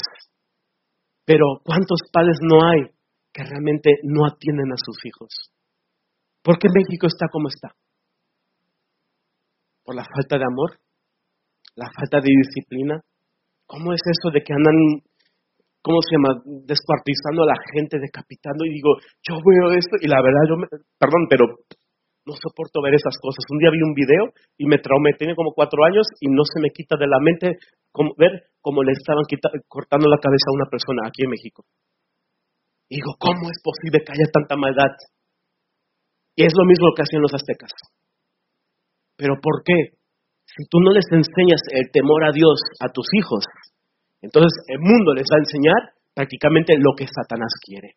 Pero ¿cuántos padres no hay que realmente no atienden a sus hijos? ¿Por qué México está como está? ¿Por la falta de amor? ¿La falta de disciplina? ¿Cómo es eso de que andan, cómo se llama, descuartizando a la gente, decapitando? Y digo, yo veo esto y la verdad, yo, me, perdón, pero no soporto ver esas cosas. Un día vi un video y me traumé, tenía como cuatro años y no se me quita de la mente ver cómo le estaban cortando la cabeza a una persona aquí en México. Digo, ¿cómo es posible que haya tanta maldad? Y es lo mismo que hacían los aztecas. Pero ¿por qué? Si tú no les enseñas el temor a Dios a tus hijos, entonces el mundo les va a enseñar prácticamente lo que Satanás quiere.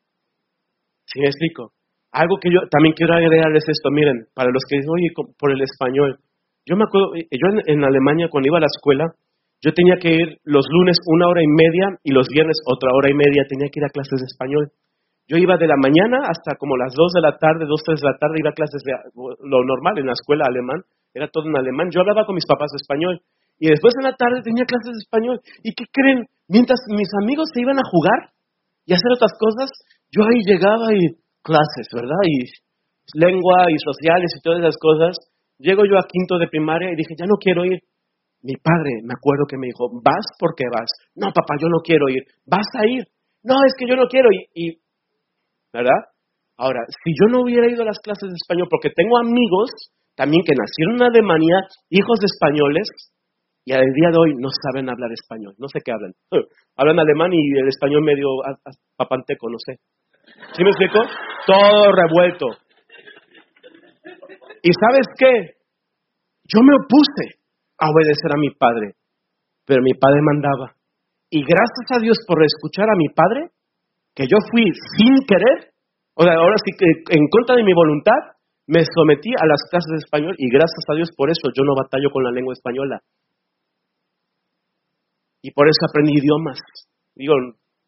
¿Sí me explico? Algo que yo también quiero agregarles esto, miren, para los que dicen, oye, por el español. Yo me acuerdo, eh, yo en Alemania cuando iba a la escuela, yo tenía que ir los lunes una hora y media y los viernes otra hora y media, tenía que ir a clases de español. Yo iba de la mañana hasta como las 2 de la tarde, 2, 3 de la tarde, iba a clases de lo normal en la escuela alemán, era todo en alemán. Yo hablaba con mis papás español y después en la tarde tenía clases de español. ¿Y qué creen? Mientras mis amigos se iban a jugar y hacer otras cosas, yo ahí llegaba y clases, ¿verdad? Y lengua y sociales y todas esas cosas. Llego yo a quinto de primaria y dije, ya no quiero ir. Mi padre, me acuerdo que me dijo, vas porque vas. No, papá, yo no quiero ir. Vas a ir. No, es que yo no quiero ir. ¿verdad? Ahora, si yo no hubiera ido a las clases de español, porque tengo amigos también que nacieron en Alemania, hijos de españoles, y al día de hoy no saben hablar español, no sé qué hablan. hablan alemán y el español medio papanteco, no sé. ¿Sí me explico? Todo revuelto. ¿Y sabes qué? Yo me opuse a obedecer a mi padre, pero mi padre mandaba. Y gracias a Dios por escuchar a mi padre, que yo fui sin querer, o sea, ahora sí que en contra de mi voluntad, me sometí a las clases de español y gracias a Dios por eso yo no batallo con la lengua española. Y por eso aprendí idiomas. Digo,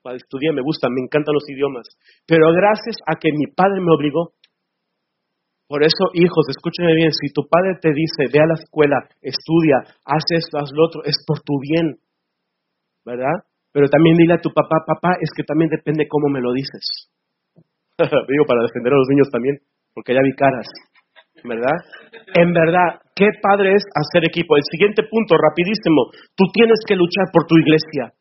estudié, me gustan, me encantan los idiomas. Pero gracias a que mi padre me obligó. Por eso, hijos, escúchenme bien, si tu padre te dice, ve a la escuela, estudia, haz esto, haz lo otro, es por tu bien. ¿Verdad? Pero también dile a tu papá, papá, es que también depende cómo me lo dices. Digo, para defender a los niños también, porque ya vi caras. ¿Verdad? En verdad, qué padre es hacer equipo. El siguiente punto, rapidísimo. Tú tienes que luchar por tu iglesia.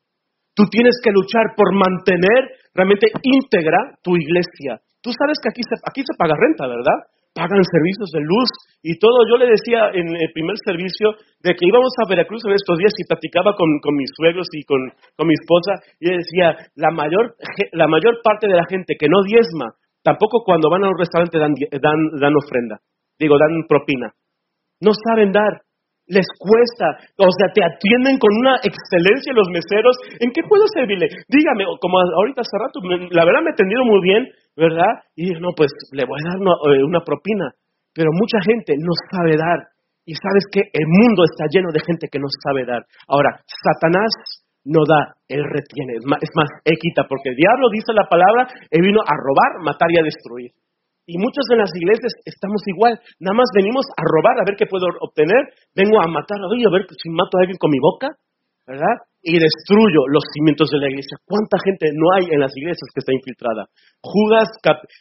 Tú tienes que luchar por mantener realmente íntegra tu iglesia. Tú sabes que aquí se, aquí se paga renta, ¿verdad? Pagan servicios de luz y todo. Yo le decía en el primer servicio de que íbamos a Veracruz en estos días y platicaba con, mis suegros y con, mi esposa y decía, la mayor, la mayor parte de la gente que no diezma, tampoco cuando van a un restaurante dan, dan ofrenda, digo, dan propina. No saben dar les cuesta, o sea, te atienden con una excelencia los meseros. ¿En qué puedo servirle? Dígame, como ahorita hace rato, la verdad me he atendido muy bien, ¿verdad? Y no, pues le voy a dar eh, una, propina. Pero mucha gente no sabe dar. Y sabes que el mundo está lleno de gente que no sabe dar. Ahora, Satanás no da, él retiene. Es más, es más, él quita, porque el diablo dice la palabra, él vino a robar, matar y a destruir. Y muchos en las iglesias estamos igual. Nada más venimos a robar, a ver qué puedo obtener. Vengo a matar, a ver si mato a alguien con mi boca, ¿verdad? Y destruyo los cimientos de la iglesia. ¿Cuánta gente no hay en las iglesias que está infiltrada? Judas,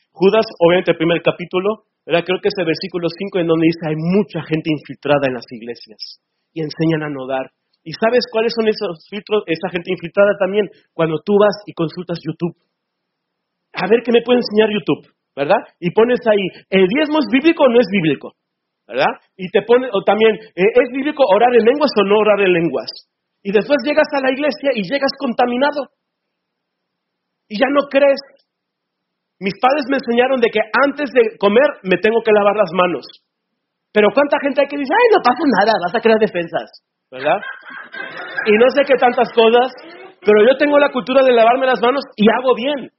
Judas obviamente el primer capítulo, ¿verdad? creo que es el versículo 5 en donde dice hay mucha gente infiltrada en las iglesias y enseñan a no dar. ¿Y sabes cuáles son esos filtros, esa gente infiltrada también? Cuando tú vas y consultas YouTube. A ver qué me puede enseñar YouTube. ¿Verdad? Y pones ahí, ¿el diezmo es bíblico o no es bíblico? ¿Verdad? Y te pone, o también, eh, ¿es bíblico orar en lenguas o no orar en lenguas? Y después llegas a la iglesia y llegas contaminado. Y ya no crees. Mis padres me enseñaron de que antes de comer me tengo que lavar las manos. Pero ¿cuánta gente hay que dice, ay, no pasa nada, vas a crear defensas? ¿Verdad? Y no sé qué tantas cosas, pero yo tengo la cultura de lavarme las manos y hago bien.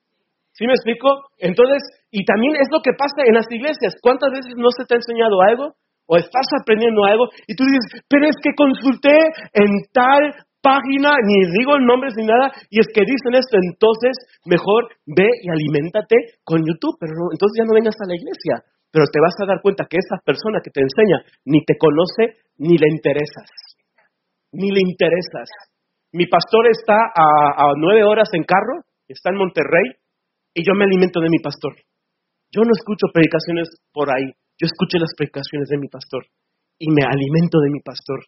¿Sí me explico? Entonces, y también es lo que pasa en las iglesias. ¿Cuántas veces no se te ha enseñado algo? O estás aprendiendo algo y tú dices, pero es que consulté en tal página, ni digo nombres ni nada, y es que dicen esto, entonces mejor ve y aliméntate con YouTube, pero entonces ya no vengas a la iglesia, pero te vas a dar cuenta que esa persona que te enseña ni te conoce ni le interesas, ni le interesas. Mi pastor está a nueve horas en carro, está en Monterrey, y yo me alimento de mi pastor. Yo no escucho predicaciones por ahí, yo escucho las predicaciones de mi pastor y me alimento de mi pastor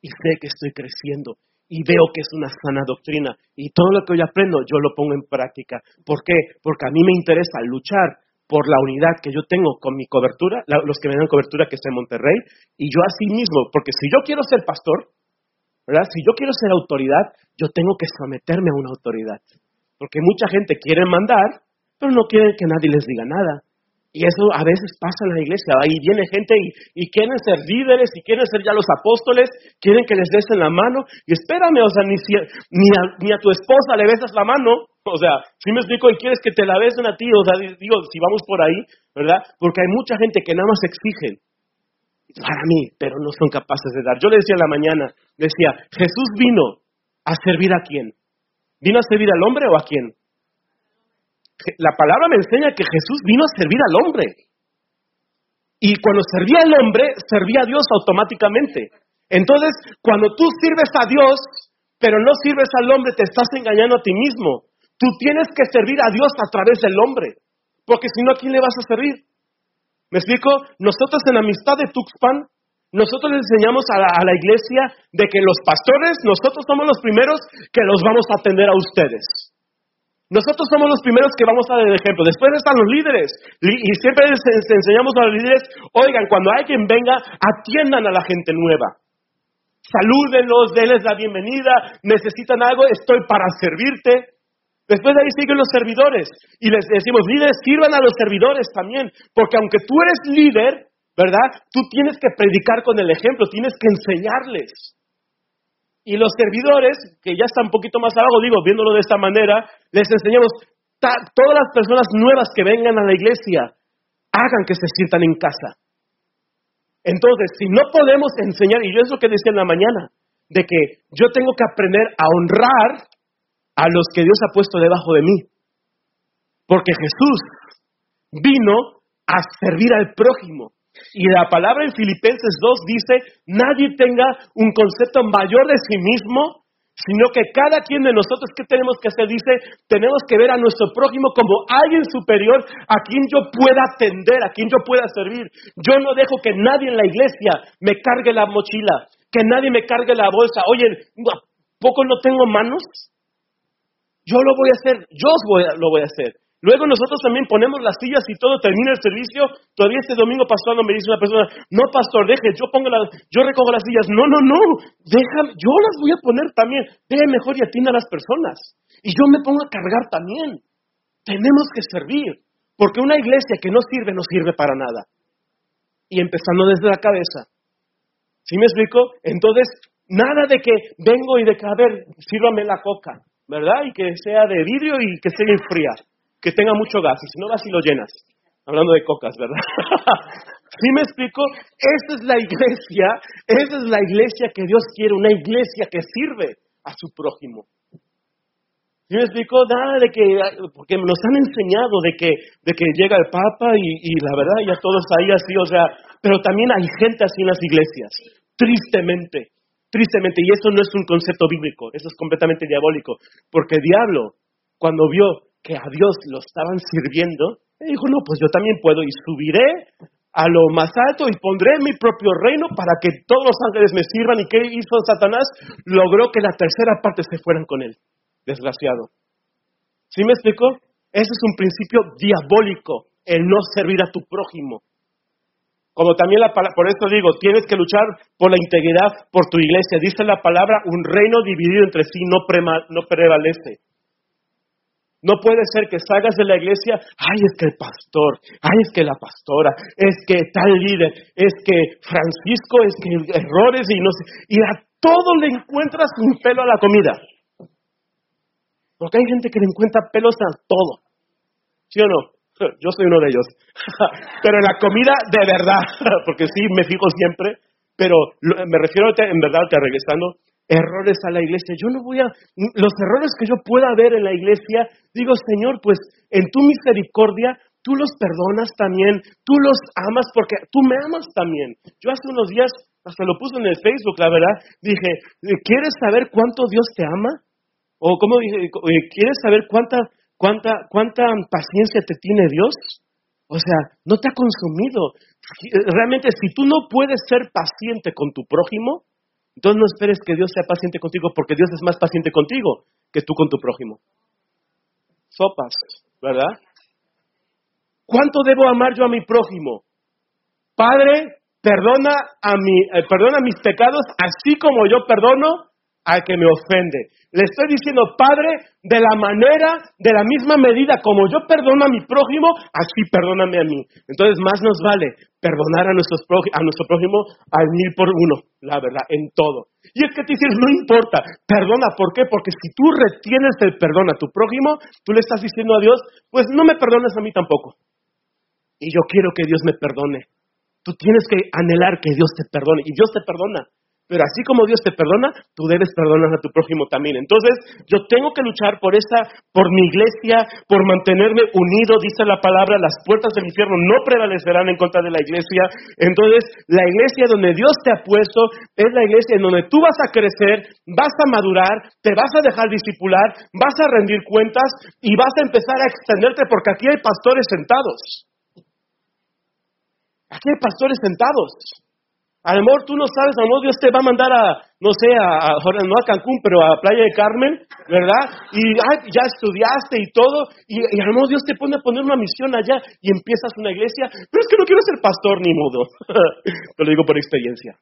y sé que estoy creciendo y veo que es una sana doctrina y todo lo que hoy aprendo yo lo pongo en práctica. ¿Por qué? Porque a mí me interesa luchar por la unidad que yo tengo con mi cobertura, los que me dan cobertura que está en Monterrey, y yo así mismo, porque si yo quiero ser pastor, ¿verdad? Si yo quiero ser autoridad, yo tengo que someterme a una autoridad. Porque mucha gente quiere mandar, pero no quiere que nadie les diga nada. Y eso a veces pasa en la iglesia. Ahí viene gente y, quieren ser líderes y quieren ser ya los apóstoles, quieren que les besen la mano. Y espérame, o sea, ni, ni, a, ni a tu esposa le besas la mano. O sea, si me explico y quieres que te la besen a ti, o sea, digo, si vamos por ahí, ¿verdad? Porque hay mucha gente que nada más exigen para mí, pero no son capaces de dar. Yo le decía en la mañana, decía, Jesús vino a servir a quién? ¿Vino a servir al hombre o a quién? La palabra me enseña que Jesús vino a servir al hombre. Y cuando servía al hombre, servía a Dios automáticamente. Entonces, cuando tú sirves a Dios, pero no sirves al hombre, te estás engañando a ti mismo. Tú tienes que servir a Dios a través del hombre. Porque si no, ¿a quién le vas a servir? ¿Me explico? Nosotros en Amistad de Tuxpan, nosotros les enseñamos a la, a la iglesia de que los pastores, nosotros somos los primeros que los vamos a atender a ustedes. Nosotros somos los primeros que vamos a dar el ejemplo. Después están los líderes. Y siempre les enseñamos a los líderes, oigan, cuando alguien venga, atiendan a la gente nueva. Salúdenlos, denles la bienvenida. Necesitan algo, estoy para servirte. Después de ahí siguen los servidores. Y les decimos, líderes, sirvan a los servidores también. Porque aunque tú eres líder, ¿verdad? Tú tienes que predicar con el ejemplo, tienes que enseñarles. Y los servidores, que ya están un poquito más abajo, digo, viéndolo de esta manera, les enseñamos, todas las personas nuevas que vengan a la iglesia, hagan que se sientan en casa. Entonces, si no podemos enseñar, y yo es lo que decía en la mañana, de que yo tengo que aprender a honrar a los que Dios ha puesto debajo de mí. Porque Jesús vino a servir al prójimo. Y la palabra en Filipenses 2 dice, nadie tenga un concepto mayor de sí mismo, sino que cada quien de nosotros, ¿qué tenemos que hacer? Dice, tenemos que ver a nuestro prójimo como alguien superior a quien yo pueda atender, a quien yo pueda servir. Yo no dejo que nadie en la iglesia me cargue la mochila, que nadie me cargue la bolsa. Oye, ¿poco no tengo manos? Yo lo voy a hacer, yo lo voy a hacer. Luego nosotros también ponemos las sillas y todo, termina el servicio. Todavía este domingo pasado me dice una persona, no pastor, deje, yo pongo las, yo recojo las sillas. No, no, no, déjame, yo las voy a poner también. Deje mejor y atienda a las personas. Y yo me pongo a cargar también. Tenemos que servir. Porque una iglesia que no sirve, no sirve para nada. Y empezando desde la cabeza. ¿Sí me explico? Entonces, nada de que vengo y de que, a ver, sírvame la coca, ¿verdad? Y que sea de vidrio y que esté fría que tenga mucho gas, y si no vas y lo llenas. Hablando de cocas, ¿verdad? ¿Sí me explico? Esa es la iglesia, esa es la iglesia que Dios quiere, una iglesia que sirve a su prójimo. ¿Sí me explico? Nada de que, porque nos han enseñado de que, de que llega el Papa y, y la verdad ya todos ahí así, o sea, pero también hay gente así en las iglesias, tristemente, tristemente, y eso no es un concepto bíblico, eso es completamente diabólico, porque el diablo, cuando vio que a Dios lo estaban sirviendo, y dijo, no, pues yo también puedo y subiré a lo más alto y pondré mi propio reino para que todos los ángeles me sirvan. ¿Y qué hizo Satanás? Logró que la tercera parte se fueran con él. Desgraciado. ¿Sí me explico? Ese es un principio diabólico, el no servir a tu prójimo. Como también la por eso digo, tienes que luchar por la integridad por tu iglesia. Dice la palabra, un reino dividido entre sí no, no prevalece. No puede ser que salgas de la iglesia, ay, es que el pastor, ay, es que la pastora, es que tal líder, es que Francisco, es que errores y no sé, y a todo le encuentras un pelo a la comida. Porque hay gente que le encuentra pelos a todo. ¿Sí o no? Yo soy uno de ellos. pero en la comida de verdad, porque sí me fijo siempre, pero me refiero en verdad, te regresando, errores a la iglesia. Yo no voy a, los errores que yo pueda ver en la iglesia, digo, Señor, pues en tu misericordia tú los perdonas también, tú los amas porque tú me amas también. Yo hace unos días, hasta lo puse en el Facebook, la verdad, dije, ¿quieres saber cuánto Dios te ama? O cómo dije, ¿quieres saber cuánta, cuánta, cuánta paciencia te tiene Dios? O sea, no te ha consumido. Realmente, si tú no puedes ser paciente con tu prójimo, entonces no esperes que Dios sea paciente contigo porque Dios es más paciente contigo que tú con tu prójimo. Sopas, ¿verdad? ¿Cuánto debo amar yo a mi prójimo? Padre, perdona a mi, eh, perdona mis pecados así como yo perdono al que me ofende. Le estoy diciendo, Padre, de la manera, de la misma medida como yo perdono a mi prójimo, así perdóname a mí. Entonces, más nos vale perdonar a, nuestros a nuestro prójimo al mil por uno, la verdad, en todo. Y es que te dices, no importa, perdona, ¿por qué? Porque si tú retienes el perdón a tu prójimo, tú le estás diciendo a Dios, pues no me perdones a mí tampoco. Y yo quiero que Dios me perdone. Tú tienes que anhelar que Dios te perdone. Y Dios te perdona. Pero así como Dios te perdona, tú debes perdonar a tu prójimo también. Entonces, yo tengo que luchar por esa, por mi iglesia, por mantenerme unido, dice la palabra, las puertas del infierno no prevalecerán en contra de la iglesia. Entonces, la iglesia donde Dios te ha puesto es la iglesia en donde tú vas a crecer, vas a madurar, te vas a dejar discipular, vas a rendir cuentas y vas a empezar a extenderte porque aquí hay pastores sentados. Aquí hay pastores sentados. A lo tú no sabes, a lo mejor Dios te va a mandar a, no sé, a, no a Cancún, pero a Playa de Carmen, ¿verdad? Y ya estudiaste y todo, y, a lo mejor Dios te pone a poner una misión allá y empiezas una iglesia, pero es que no quiero ser pastor ni modo. te lo digo por experiencia.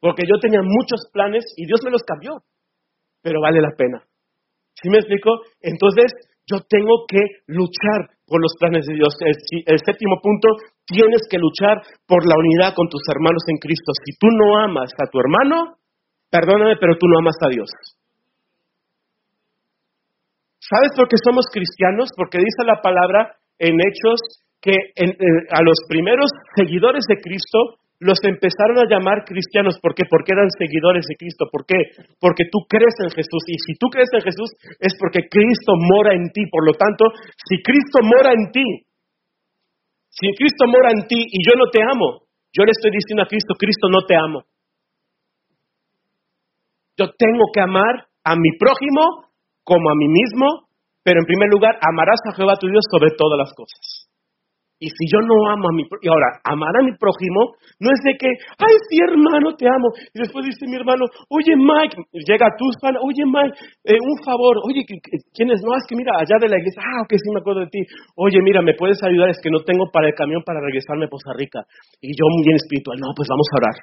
Porque yo tenía muchos planes y Dios me los cambió, pero vale la pena. ¿Sí me explico? Entonces, yo tengo que luchar por los planes de Dios. El, séptimo punto, tienes que luchar por la unidad con tus hermanos en Cristo. Si tú no amas a tu hermano, perdóname, pero tú no amas a Dios. ¿Sabes por qué somos cristianos? Porque dice la palabra en Hechos que a los primeros seguidores de Cristo los empezaron a llamar cristianos. ¿Por qué? Porque eran seguidores de Cristo. ¿Por qué? Porque tú crees en Jesús. Y si tú crees en Jesús es porque Cristo mora en ti. Por lo tanto, si Cristo mora en ti, si Cristo mora en ti y yo no te amo, yo le estoy diciendo a Cristo, Cristo no te amo. Yo tengo que amar a mi prójimo como a mí mismo, pero en primer lugar, amarás a Jehová tu Dios sobre todas las cosas. Y si yo no amo a mi y ahora, amar a mi prójimo no es de que, ay, sí, hermano, te amo. Y después dice mi hermano, oye, Mike, llega tu pana, oye, Mike, eh, un favor, oye, ¿quién es? No, es que mira, allá de la iglesia, ah, ok, sí me acuerdo de ti. Oye, mira, ¿me puedes ayudar? Es que no tengo para el camión para regresarme a Poza Rica. Y yo muy bien espiritual, no, pues vamos a orar,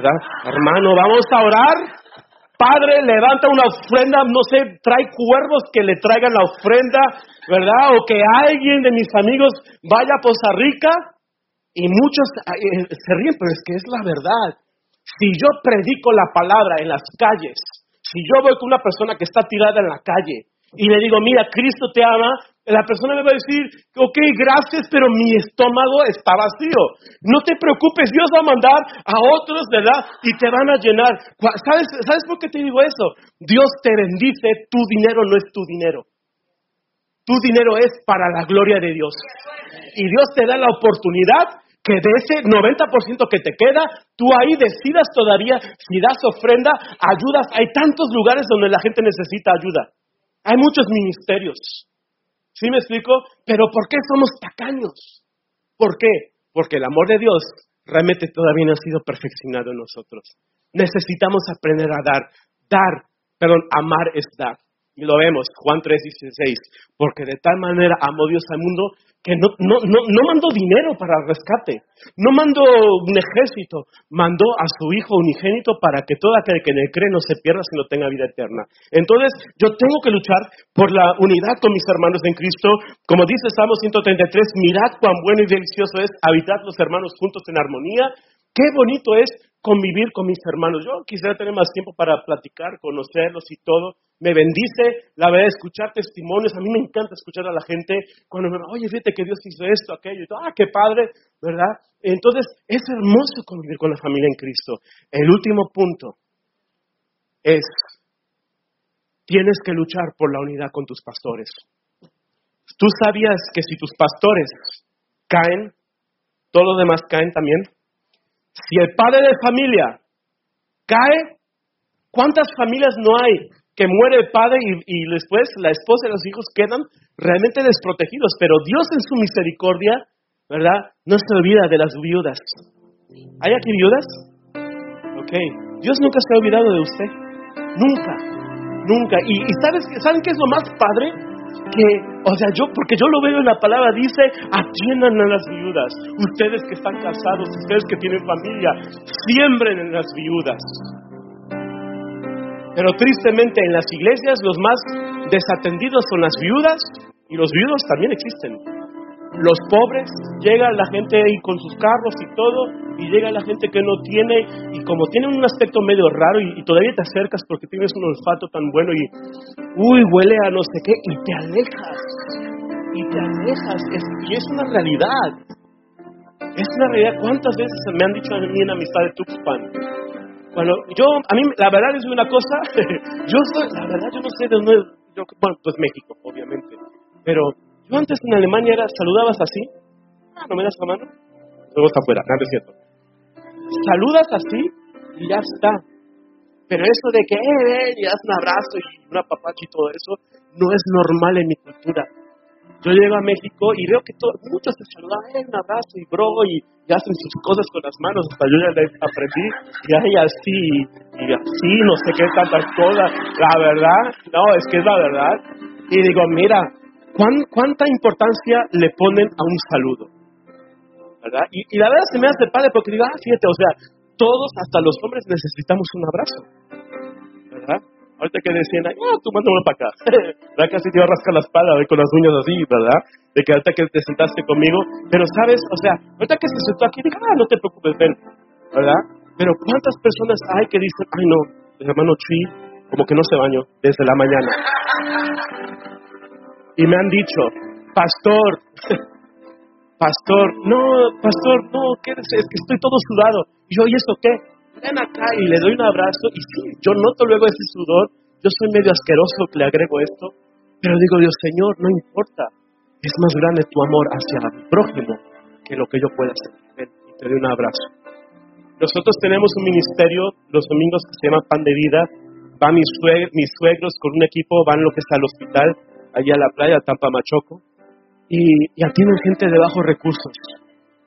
¿verdad? Hermano, vamos a orar. Padre, levanta una ofrenda, no sé, trae cuervos que le traigan la ofrenda ¿verdad? O que alguien de mis amigos vaya a Poza Rica y muchos eh, se ríen, pero es que es la verdad. Si yo predico la palabra en las calles, si yo voy con una persona que está tirada en la calle y le digo, mira, Cristo te ama, la persona me va a decir, ok, gracias, pero mi estómago está vacío. No te preocupes, Dios va a mandar a otros, ¿verdad? Y te van a llenar. ¿Sabes, ¿Sabes por qué te digo eso? Dios te bendice, tu dinero no es tu dinero. Tu dinero es para la gloria de Dios. Y Dios te da la oportunidad que de ese 90% que te queda, tú ahí decidas todavía si das ofrenda, ayudas. Hay tantos lugares donde la gente necesita ayuda. Hay muchos ministerios. ¿Sí me explico? Pero ¿por qué somos tacaños? ¿Por qué? Porque el amor de Dios realmente todavía no ha sido perfeccionado en nosotros. Necesitamos aprender a dar. Dar, perdón, amar es dar. Y lo vemos, Juan 3, 16. Porque de tal manera amó Dios al mundo que no, no, no, no mandó dinero para rescate, no mandó un ejército, mandó a su Hijo unigénito para que todo aquel que en él cree no se pierda, sino tenga vida eterna. Entonces, yo tengo que luchar por la unidad con mis hermanos en Cristo. Como dice Salmo 133, mirad cuán bueno y delicioso es habitar los hermanos juntos en armonía. Qué bonito es convivir con mis hermanos. Yo quisiera tener más tiempo para platicar, conocerlos y todo. Me bendice, la verdad, escuchar testimonios. A mí me encanta escuchar a la gente cuando me oye, fíjate que Dios hizo esto, aquello, y todo. ah, qué padre, ¿verdad? Entonces, es hermoso convivir con la familia en Cristo. El último punto es, tienes que luchar por la unidad con tus pastores. ¿Tú sabías que si tus pastores caen, todos los demás caen también? Si el padre de familia cae, ¿cuántas familias no hay que muere el padre y, después la esposa y los hijos quedan realmente desprotegidos? Pero Dios en su misericordia, ¿verdad? No se olvida de las viudas. ¿Hay aquí viudas? Ok. Dios nunca se ha olvidado de usted. Nunca. Nunca. Y, y ¿sabes, ¿saben qué es lo más padre? Que, o sea, yo, porque yo lo veo en la palabra, dice, atiendan a las viudas. Ustedes que están casados, ustedes que tienen familia, siembren en las viudas. Pero tristemente en las iglesias los más desatendidos son las viudas y los viudos también existen los pobres, llega la gente ahí con sus carros y todo, y llega la gente que no tiene, y como tiene un aspecto medio raro, y, todavía te acercas porque tienes un olfato tan bueno, y uy, huele a no sé qué, y te alejas, y te alejas, y es una realidad. Es una realidad. ¿Cuántas veces me han dicho a mí en amistad de Tuxpan? Bueno, yo, a mí, la verdad es una cosa, yo soy, la verdad, yo no sé de dónde, yo, bueno, pues México, obviamente, pero yo antes en Alemania era, saludabas así, ah, no me das la mano, luego está afuera, nada es cierto. Saludas así y ya está. Pero eso de que, eh, y das un abrazo y una papacha y todo eso, no es normal en mi cultura. Yo llego a México y veo que muchos se saludan, eh, un abrazo y bro, y, hacen sus cosas con las manos, hasta yo ya aprendí, y hay así, y así, no sé qué tantas cosas. La verdad, no, es que es la verdad. Y digo, mira, ¿cuánta importancia le ponen a un saludo? ¿Verdad? Y, y la verdad se me hace padre porque digo, ah, fíjate, o sea, todos, hasta los hombres, necesitamos un abrazo. ¿Verdad? Ahorita que decían, ah, tú mándame para acá. ¿Verdad? Casi te iba a rascar la espalda con las uñas así, ¿verdad? De que ahorita que te sentaste conmigo. Pero, ¿sabes? O sea, ahorita que se sentó aquí, diga, ah, no te preocupes, ven. ¿Verdad? Pero ¿cuántas personas hay que dicen, ay, no, el hermano Chi, como que no se bañó desde la mañana? Y me han dicho, pastor, pastor, no, pastor, no, ¿qué es? Que estoy todo sudado. Y yo, ¿y eso qué? ven acá y le doy un abrazo y sí, yo noto luego ese sudor, yo soy medio asqueroso que le agrego esto, pero digo, Dios Señor, no importa, es más grande tu amor hacia mi prójimo que lo que yo pueda hacer. Ven y te doy un abrazo. Nosotros tenemos un ministerio los domingos que se llama Pan de Vida, van mis, mis suegros con un equipo, van lo que está al hospital, allá a la playa, Tampa Machoco, y, y atienden gente de bajos recursos.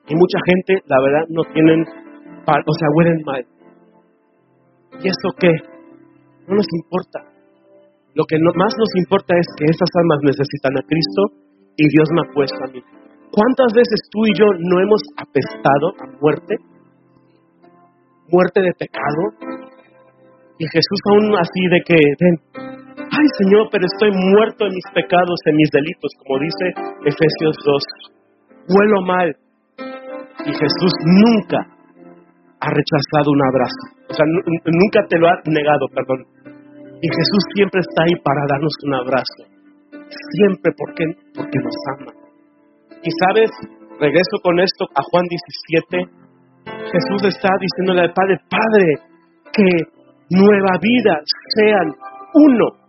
Y mucha gente, la verdad, no tienen, o sea, huelen mal. ¿Y eso qué? No nos importa. Lo que más nos importa es que esas almas necesitan a Cristo y Dios me ha puesto a mí. ¿Cuántas veces tú y yo no hemos apestado a muerte? Muerte de pecado. Y Jesús aún así de que, ven, ay Señor, pero estoy muerto en mis pecados, en mis delitos, como dice Efesios 2. Huelo mal. Y Jesús nunca ha rechazado un abrazo. O sea, nunca te lo ha negado, perdón. Y Jesús siempre está ahí para darnos un abrazo. Siempre, porque, porque nos ama. Y sabes, regreso con esto a Juan 17. Jesús está diciéndole al Padre, Padre, que nueva vida sean uno,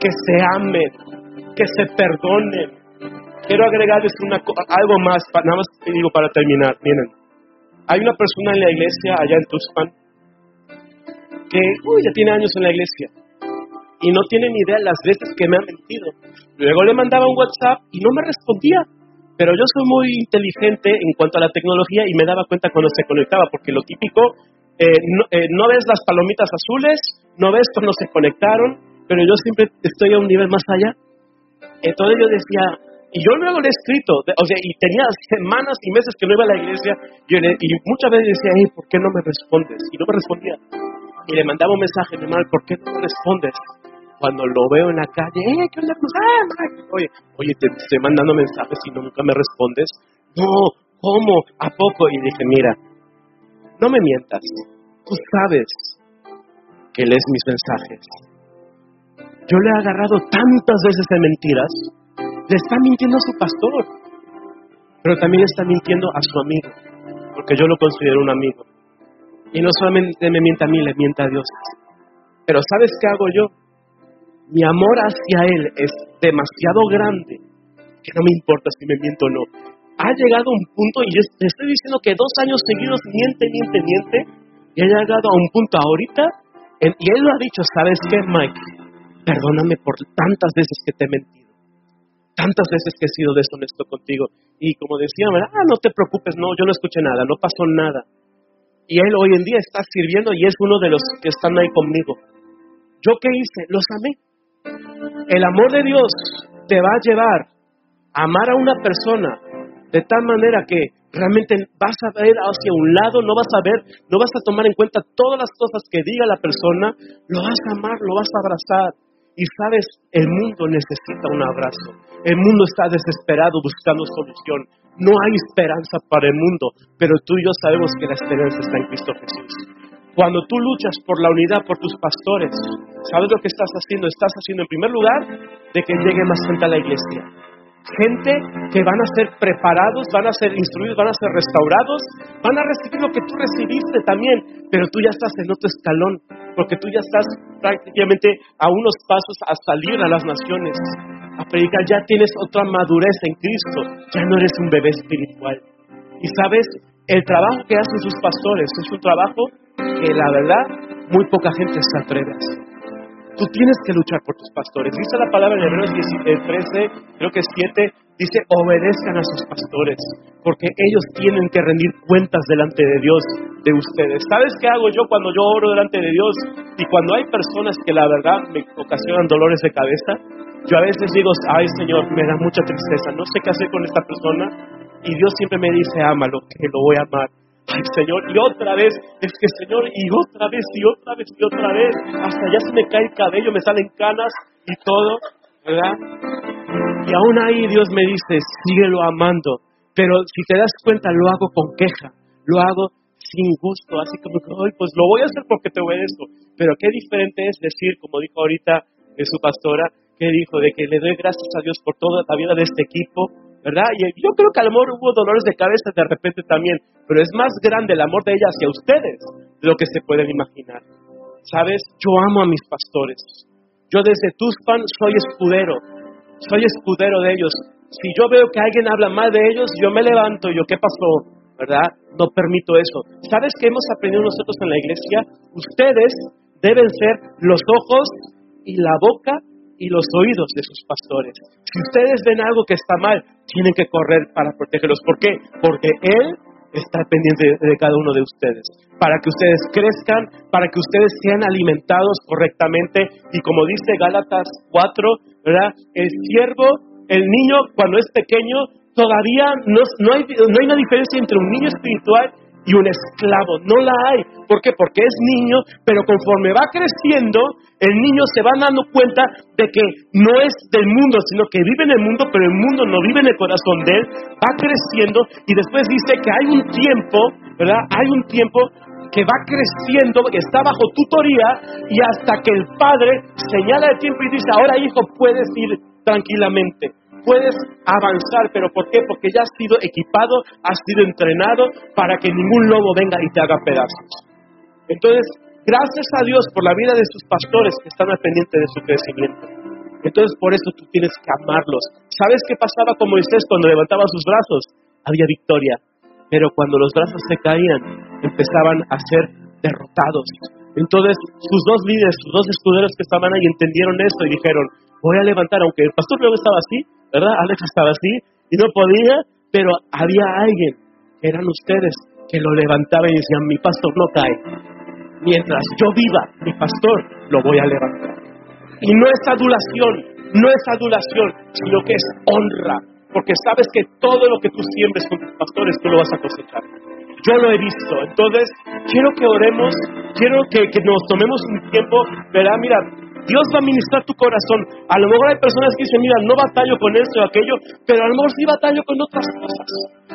que se amen, que se perdonen. Quiero agregarles una, algo más, nada más te digo para terminar. Miren, hay una persona en la iglesia allá en Tuxpan que ya tiene años en la iglesia y no tiene ni idea las veces que me ha mentido. Luego le mandaba un WhatsApp y no me respondía. Pero yo soy muy inteligente en cuanto a la tecnología y me daba cuenta cuando se conectaba, porque lo típico, eh, eh, no, ves las palomitas azules, no ves cuando se conectaron, pero yo siempre estoy a un nivel más allá. Entonces yo decía, y yo luego le he escrito, o sea, y tenía semanas y meses que no iba a la iglesia, y, y muchas veces decía, hey, ¿por qué no me respondes? Y no me respondía y le mandaba un mensaje, mi mal, ¿por qué no respondes? Cuando lo veo en la calle, ¡eh, qué onda! Ah, oye, oye, te estoy mandando mensajes y nunca me respondes. No, ¿cómo? ¿A poco? Y dije, mira, no me mientas. Tú sabes que lees mis mensajes. Yo le he agarrado tantas veces de mentiras. Le está mintiendo a su pastor. Pero también está mintiendo a su amigo. Porque yo lo considero un amigo. Y no solamente me mienta a mí, le mienta a Dios. Pero ¿sabes qué hago yo? Mi amor hacia Él es demasiado grande que no me importa si me miento o no. Ha llegado un punto, y yo te estoy diciendo que dos años seguidos miente, miente, miente, y ha llegado a un punto ahorita, y Él lo ha dicho, ¿sabes qué, Mike? Perdóname por tantas veces que te he mentido, tantas veces que he sido deshonesto contigo. Y como decía, ah, no te preocupes, no, yo no escuché nada, no pasó nada. Y él hoy en día está sirviendo y es uno de los que están ahí conmigo. ¿Yo qué hice? Los amé. El amor de Dios te va a llevar a amar a una persona de tal manera que realmente vas a ver hacia un lado, no vas a ver, no vas a tomar en cuenta todas las cosas que diga la persona, lo vas a amar, lo vas a abrazar. Y sabes, el mundo necesita un abrazo. El mundo está desesperado buscando solución. No hay esperanza para el mundo, pero tú y yo sabemos que la esperanza está en Cristo Jesús. Cuando tú luchas por la unidad, por tus pastores, ¿sabes lo que estás haciendo? Estás haciendo en primer lugar de que llegue más gente a la iglesia. Gente que van a ser preparados, van a ser instruidos, van a ser restaurados, van a recibir lo que tú recibiste también, pero tú ya estás en otro escalón, porque tú ya estás prácticamente a unos pasos a salir a las naciones a predicar, ya tienes otra madurez en Cristo, ya no eres un bebé espiritual. Y sabes, el trabajo que hacen sus pastores es un trabajo que la verdad muy poca gente se atreve a hacer. Tú tienes que luchar por tus pastores. Dice la palabra en Hebreos 13, creo que 7, dice, obedezcan a sus pastores, porque ellos tienen que rendir cuentas delante de Dios de ustedes. ¿Sabes qué hago yo cuando yo oro delante de Dios? Y cuando hay personas que la verdad me ocasionan dolores de cabeza, yo a veces digo, ay Señor, me da mucha tristeza, no sé qué hacer con esta persona. Y Dios siempre me dice, ámalo, que lo voy a amar Ay, Señor, y otra vez, es que Señor, y otra vez, y otra vez, y otra vez, hasta ya se me cae el cabello, me salen canas y todo, ¿verdad? Y aún ahí Dios me dice, síguelo amando, pero si te das cuenta, lo hago con queja, lo hago sin gusto, así como ay, pues lo voy a hacer porque te obedezco. Pero qué diferente es decir, como dijo ahorita su pastora, que dijo, de que le doy gracias a Dios por toda la vida de este equipo, ¿verdad? Y yo creo que a lo mejor hubo dolores de cabeza de repente también, pero es más grande el amor de ella hacia ustedes de lo que se pueden imaginar. ¿Sabes? Yo amo a mis pastores. Yo desde Tuspan soy escudero, soy escudero de ellos. Si yo veo que alguien habla mal de ellos, yo me levanto yo, ¿qué pasó? ¿Verdad? No permito eso. ¿Sabes qué hemos aprendido nosotros en la iglesia? Ustedes deben ser los ojos y la boca y los oídos de sus pastores. Si ustedes ven algo que está mal, tienen que correr para protegerlos. ¿Por qué? Porque Él está pendiente de cada uno de ustedes, para que ustedes crezcan, para que ustedes sean alimentados correctamente. Y como dice Gálatas 4, ¿verdad? El siervo, el niño, cuando es pequeño, todavía no, no, hay, no hay una diferencia entre un niño espiritual y un esclavo. No la hay. ¿Por qué? Porque es niño, pero conforme va creciendo, el niño se va dando cuenta de que no es del mundo, sino que vive en el mundo, pero el mundo no vive en el corazón de él. Va creciendo y después dice que hay un tiempo, ¿verdad? Hay un tiempo que va creciendo, que está bajo tutoría y hasta que el padre señala el tiempo y dice, ahora hijo, puedes ir tranquilamente puedes avanzar, pero ¿por qué? Porque ya has sido equipado, has sido entrenado para que ningún lobo venga y te haga pedazos. Entonces, gracias a Dios por la vida de sus pastores que están al pendiente de su crecimiento. Entonces, por eso tú tienes que amarlos. ¿Sabes qué pasaba con Moisés cuando levantaba sus brazos? Había victoria. Pero cuando los brazos se caían, empezaban a ser derrotados. Entonces, sus dos líderes, sus dos escuderos que estaban ahí entendieron esto y dijeron, voy a levantar, aunque el pastor luego estaba así, ¿verdad? Alex estaba así y no podía, pero había alguien, eran ustedes, que lo levantaba y decían, mi pastor no cae. Mientras yo viva, mi pastor lo voy a levantar. Y no es adulación, no es adulación, sino que es honra, porque sabes que todo lo que tú siembres con tus pastores, tú lo vas a cosechar. Yo lo he visto. Entonces, quiero que oremos, quiero que, que nos tomemos un tiempo, ¿verdad? Mira, Dios va a ministrar tu corazón. A lo mejor hay personas que dicen, mira, no batallo con esto o aquello, pero a lo mejor sí batallo con otras cosas.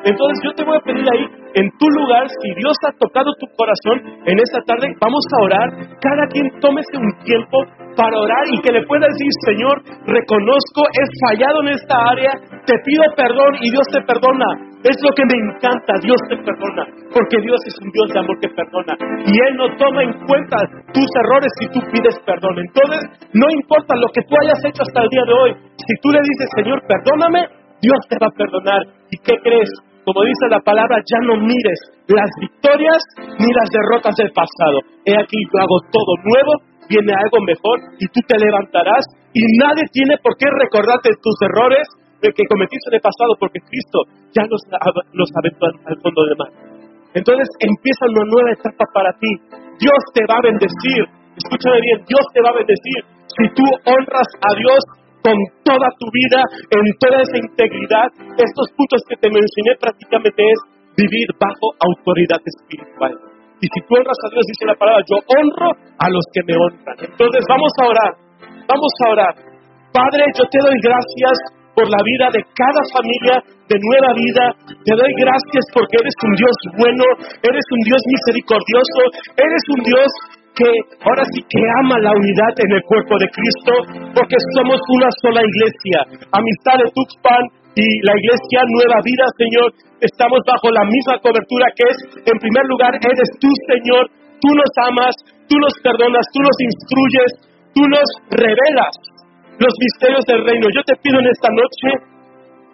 Entonces yo te voy a pedir ahí, en tu lugar, si Dios ha tocado tu corazón en esta tarde, vamos a orar. Cada quien tómese un tiempo para orar y que le pueda decir, Señor, reconozco, he fallado en esta área, te pido perdón y Dios te perdona. Es lo que me encanta, Dios te perdona, porque Dios es un Dios de amor que perdona. Y Él no toma en cuenta tus errores si tú pides perdón. Entonces, no importa lo que tú hayas hecho hasta el día de hoy, si tú le dices, Señor, perdóname, Dios te va a perdonar. ¿Y qué crees? Como dice la palabra, ya no mires las victorias ni las derrotas del pasado. He aquí, yo hago todo nuevo, viene algo mejor y tú te levantarás y nadie tiene por qué recordarte tus errores que cometiste en el pasado, porque Cristo ya los, los aventó al fondo del mar. Entonces empieza una nueva etapa para ti. Dios te va a bendecir. Escúchame bien, Dios te va a bendecir si tú honras a Dios con toda tu vida, en toda esa integridad. Estos puntos que te mencioné prácticamente es vivir bajo autoridad espiritual. Y si tú honras a Dios, dice la palabra, yo honro a los que me honran. Entonces vamos a orar, vamos a orar. Padre, yo te doy gracias por la vida de cada familia de nueva vida. Te doy gracias porque eres un Dios bueno, eres un Dios misericordioso, eres un Dios que ahora sí que ama la unidad en el cuerpo de Cristo, porque somos una sola iglesia. Amistad de Tuxpan y la iglesia Nueva Vida, Señor, estamos bajo la misma cobertura que es, en primer lugar, eres tú, Señor, tú nos amas, tú nos perdonas, tú nos instruyes, tú nos revelas los misterios del reino. Yo te pido en esta noche,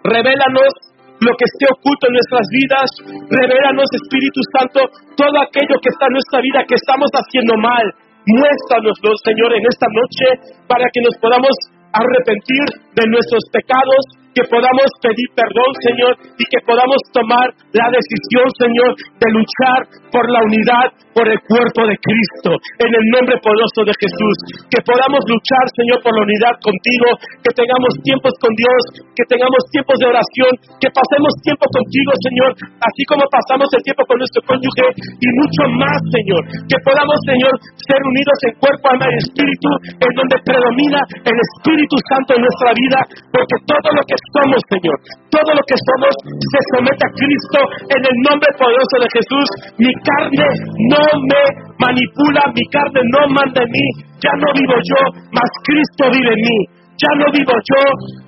revélanos lo que esté oculto en nuestras vidas, revélanos Espíritu Santo todo aquello que está en nuestra vida que estamos haciendo mal, Muéstranoslo, Señor, en esta noche para que nos podamos arrepentir de nuestros pecados, que podamos pedir perdón, Señor, y que podamos tomar la decisión, Señor, de luchar por la unidad, por el cuerpo de Cristo, en el nombre poderoso de Jesús. Que podamos luchar, Señor, por la unidad contigo, que tengamos tiempos con Dios, que tengamos tiempos de oración, que pasemos tiempo contigo, Señor, así como pasamos el tiempo con nuestro cónyuge y mucho más, Señor. Que podamos, Señor, ser unidos en cuerpo, alma y espíritu, en donde predomina el Espíritu Santo en nuestra vida, porque todo lo que somos, Señor, todo lo que somos se somete a Cristo en el nombre poderoso de Jesús. Mi carne no me manipula, mi carne no manda en mí, ya no vivo yo, mas Cristo vive en mí. Ya no vivo yo,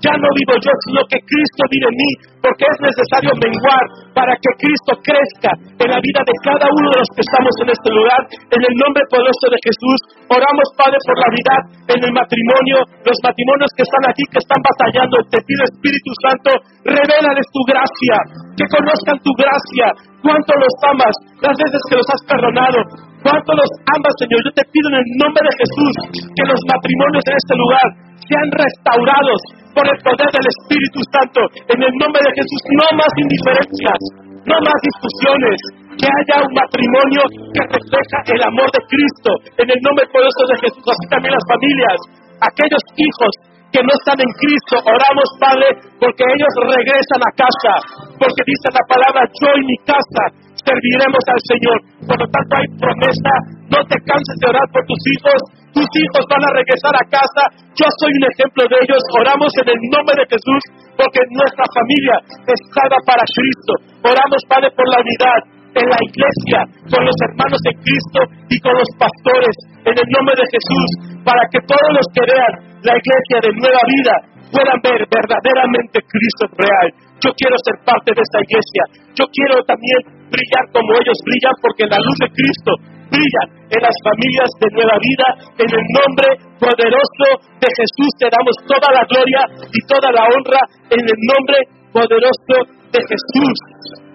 ya no vivo yo, sino que Cristo vive en mí, porque es necesario menguar para que Cristo crezca en la vida de cada uno de los que estamos en este lugar. En el nombre poderoso de Jesús, oramos, Padre, por la vida en el matrimonio, los matrimonios que están aquí, que están batallando. Te pido, Espíritu Santo, revélales tu gracia, que conozcan tu gracia, cuánto los amas, las veces que los has perdonado, cuánto los amas, Señor. Yo te pido en el nombre de Jesús que los matrimonios en este lugar sean restaurados por el poder del Espíritu Santo. En el nombre de Jesús, no más indiferencias, no más discusiones, que haya un matrimonio que refleja el amor de Cristo. En el nombre poderoso de Jesús, así también las familias, aquellos hijos que no están en Cristo, oramos, Padre, porque ellos regresan a casa, porque dice la palabra, yo y mi casa serviremos al Señor. Por lo tanto, hay promesa, no te canses de orar por tus hijos, tus hijos van a regresar a casa, yo soy un ejemplo de ellos, oramos en el nombre de Jesús, porque nuestra familia es salva para Cristo. Oramos, Padre, por la unidad en la iglesia, con los hermanos de Cristo y con los pastores, en el nombre de Jesús, para que todos los que vean la iglesia de nueva vida puedan ver verdaderamente Cristo real. Yo quiero ser parte de esta iglesia. Yo quiero también brillar como ellos brillan porque la luz de Cristo brilla en las familias de nueva vida. En el nombre poderoso de Jesús te damos toda la gloria y toda la honra en el nombre poderoso de Jesús.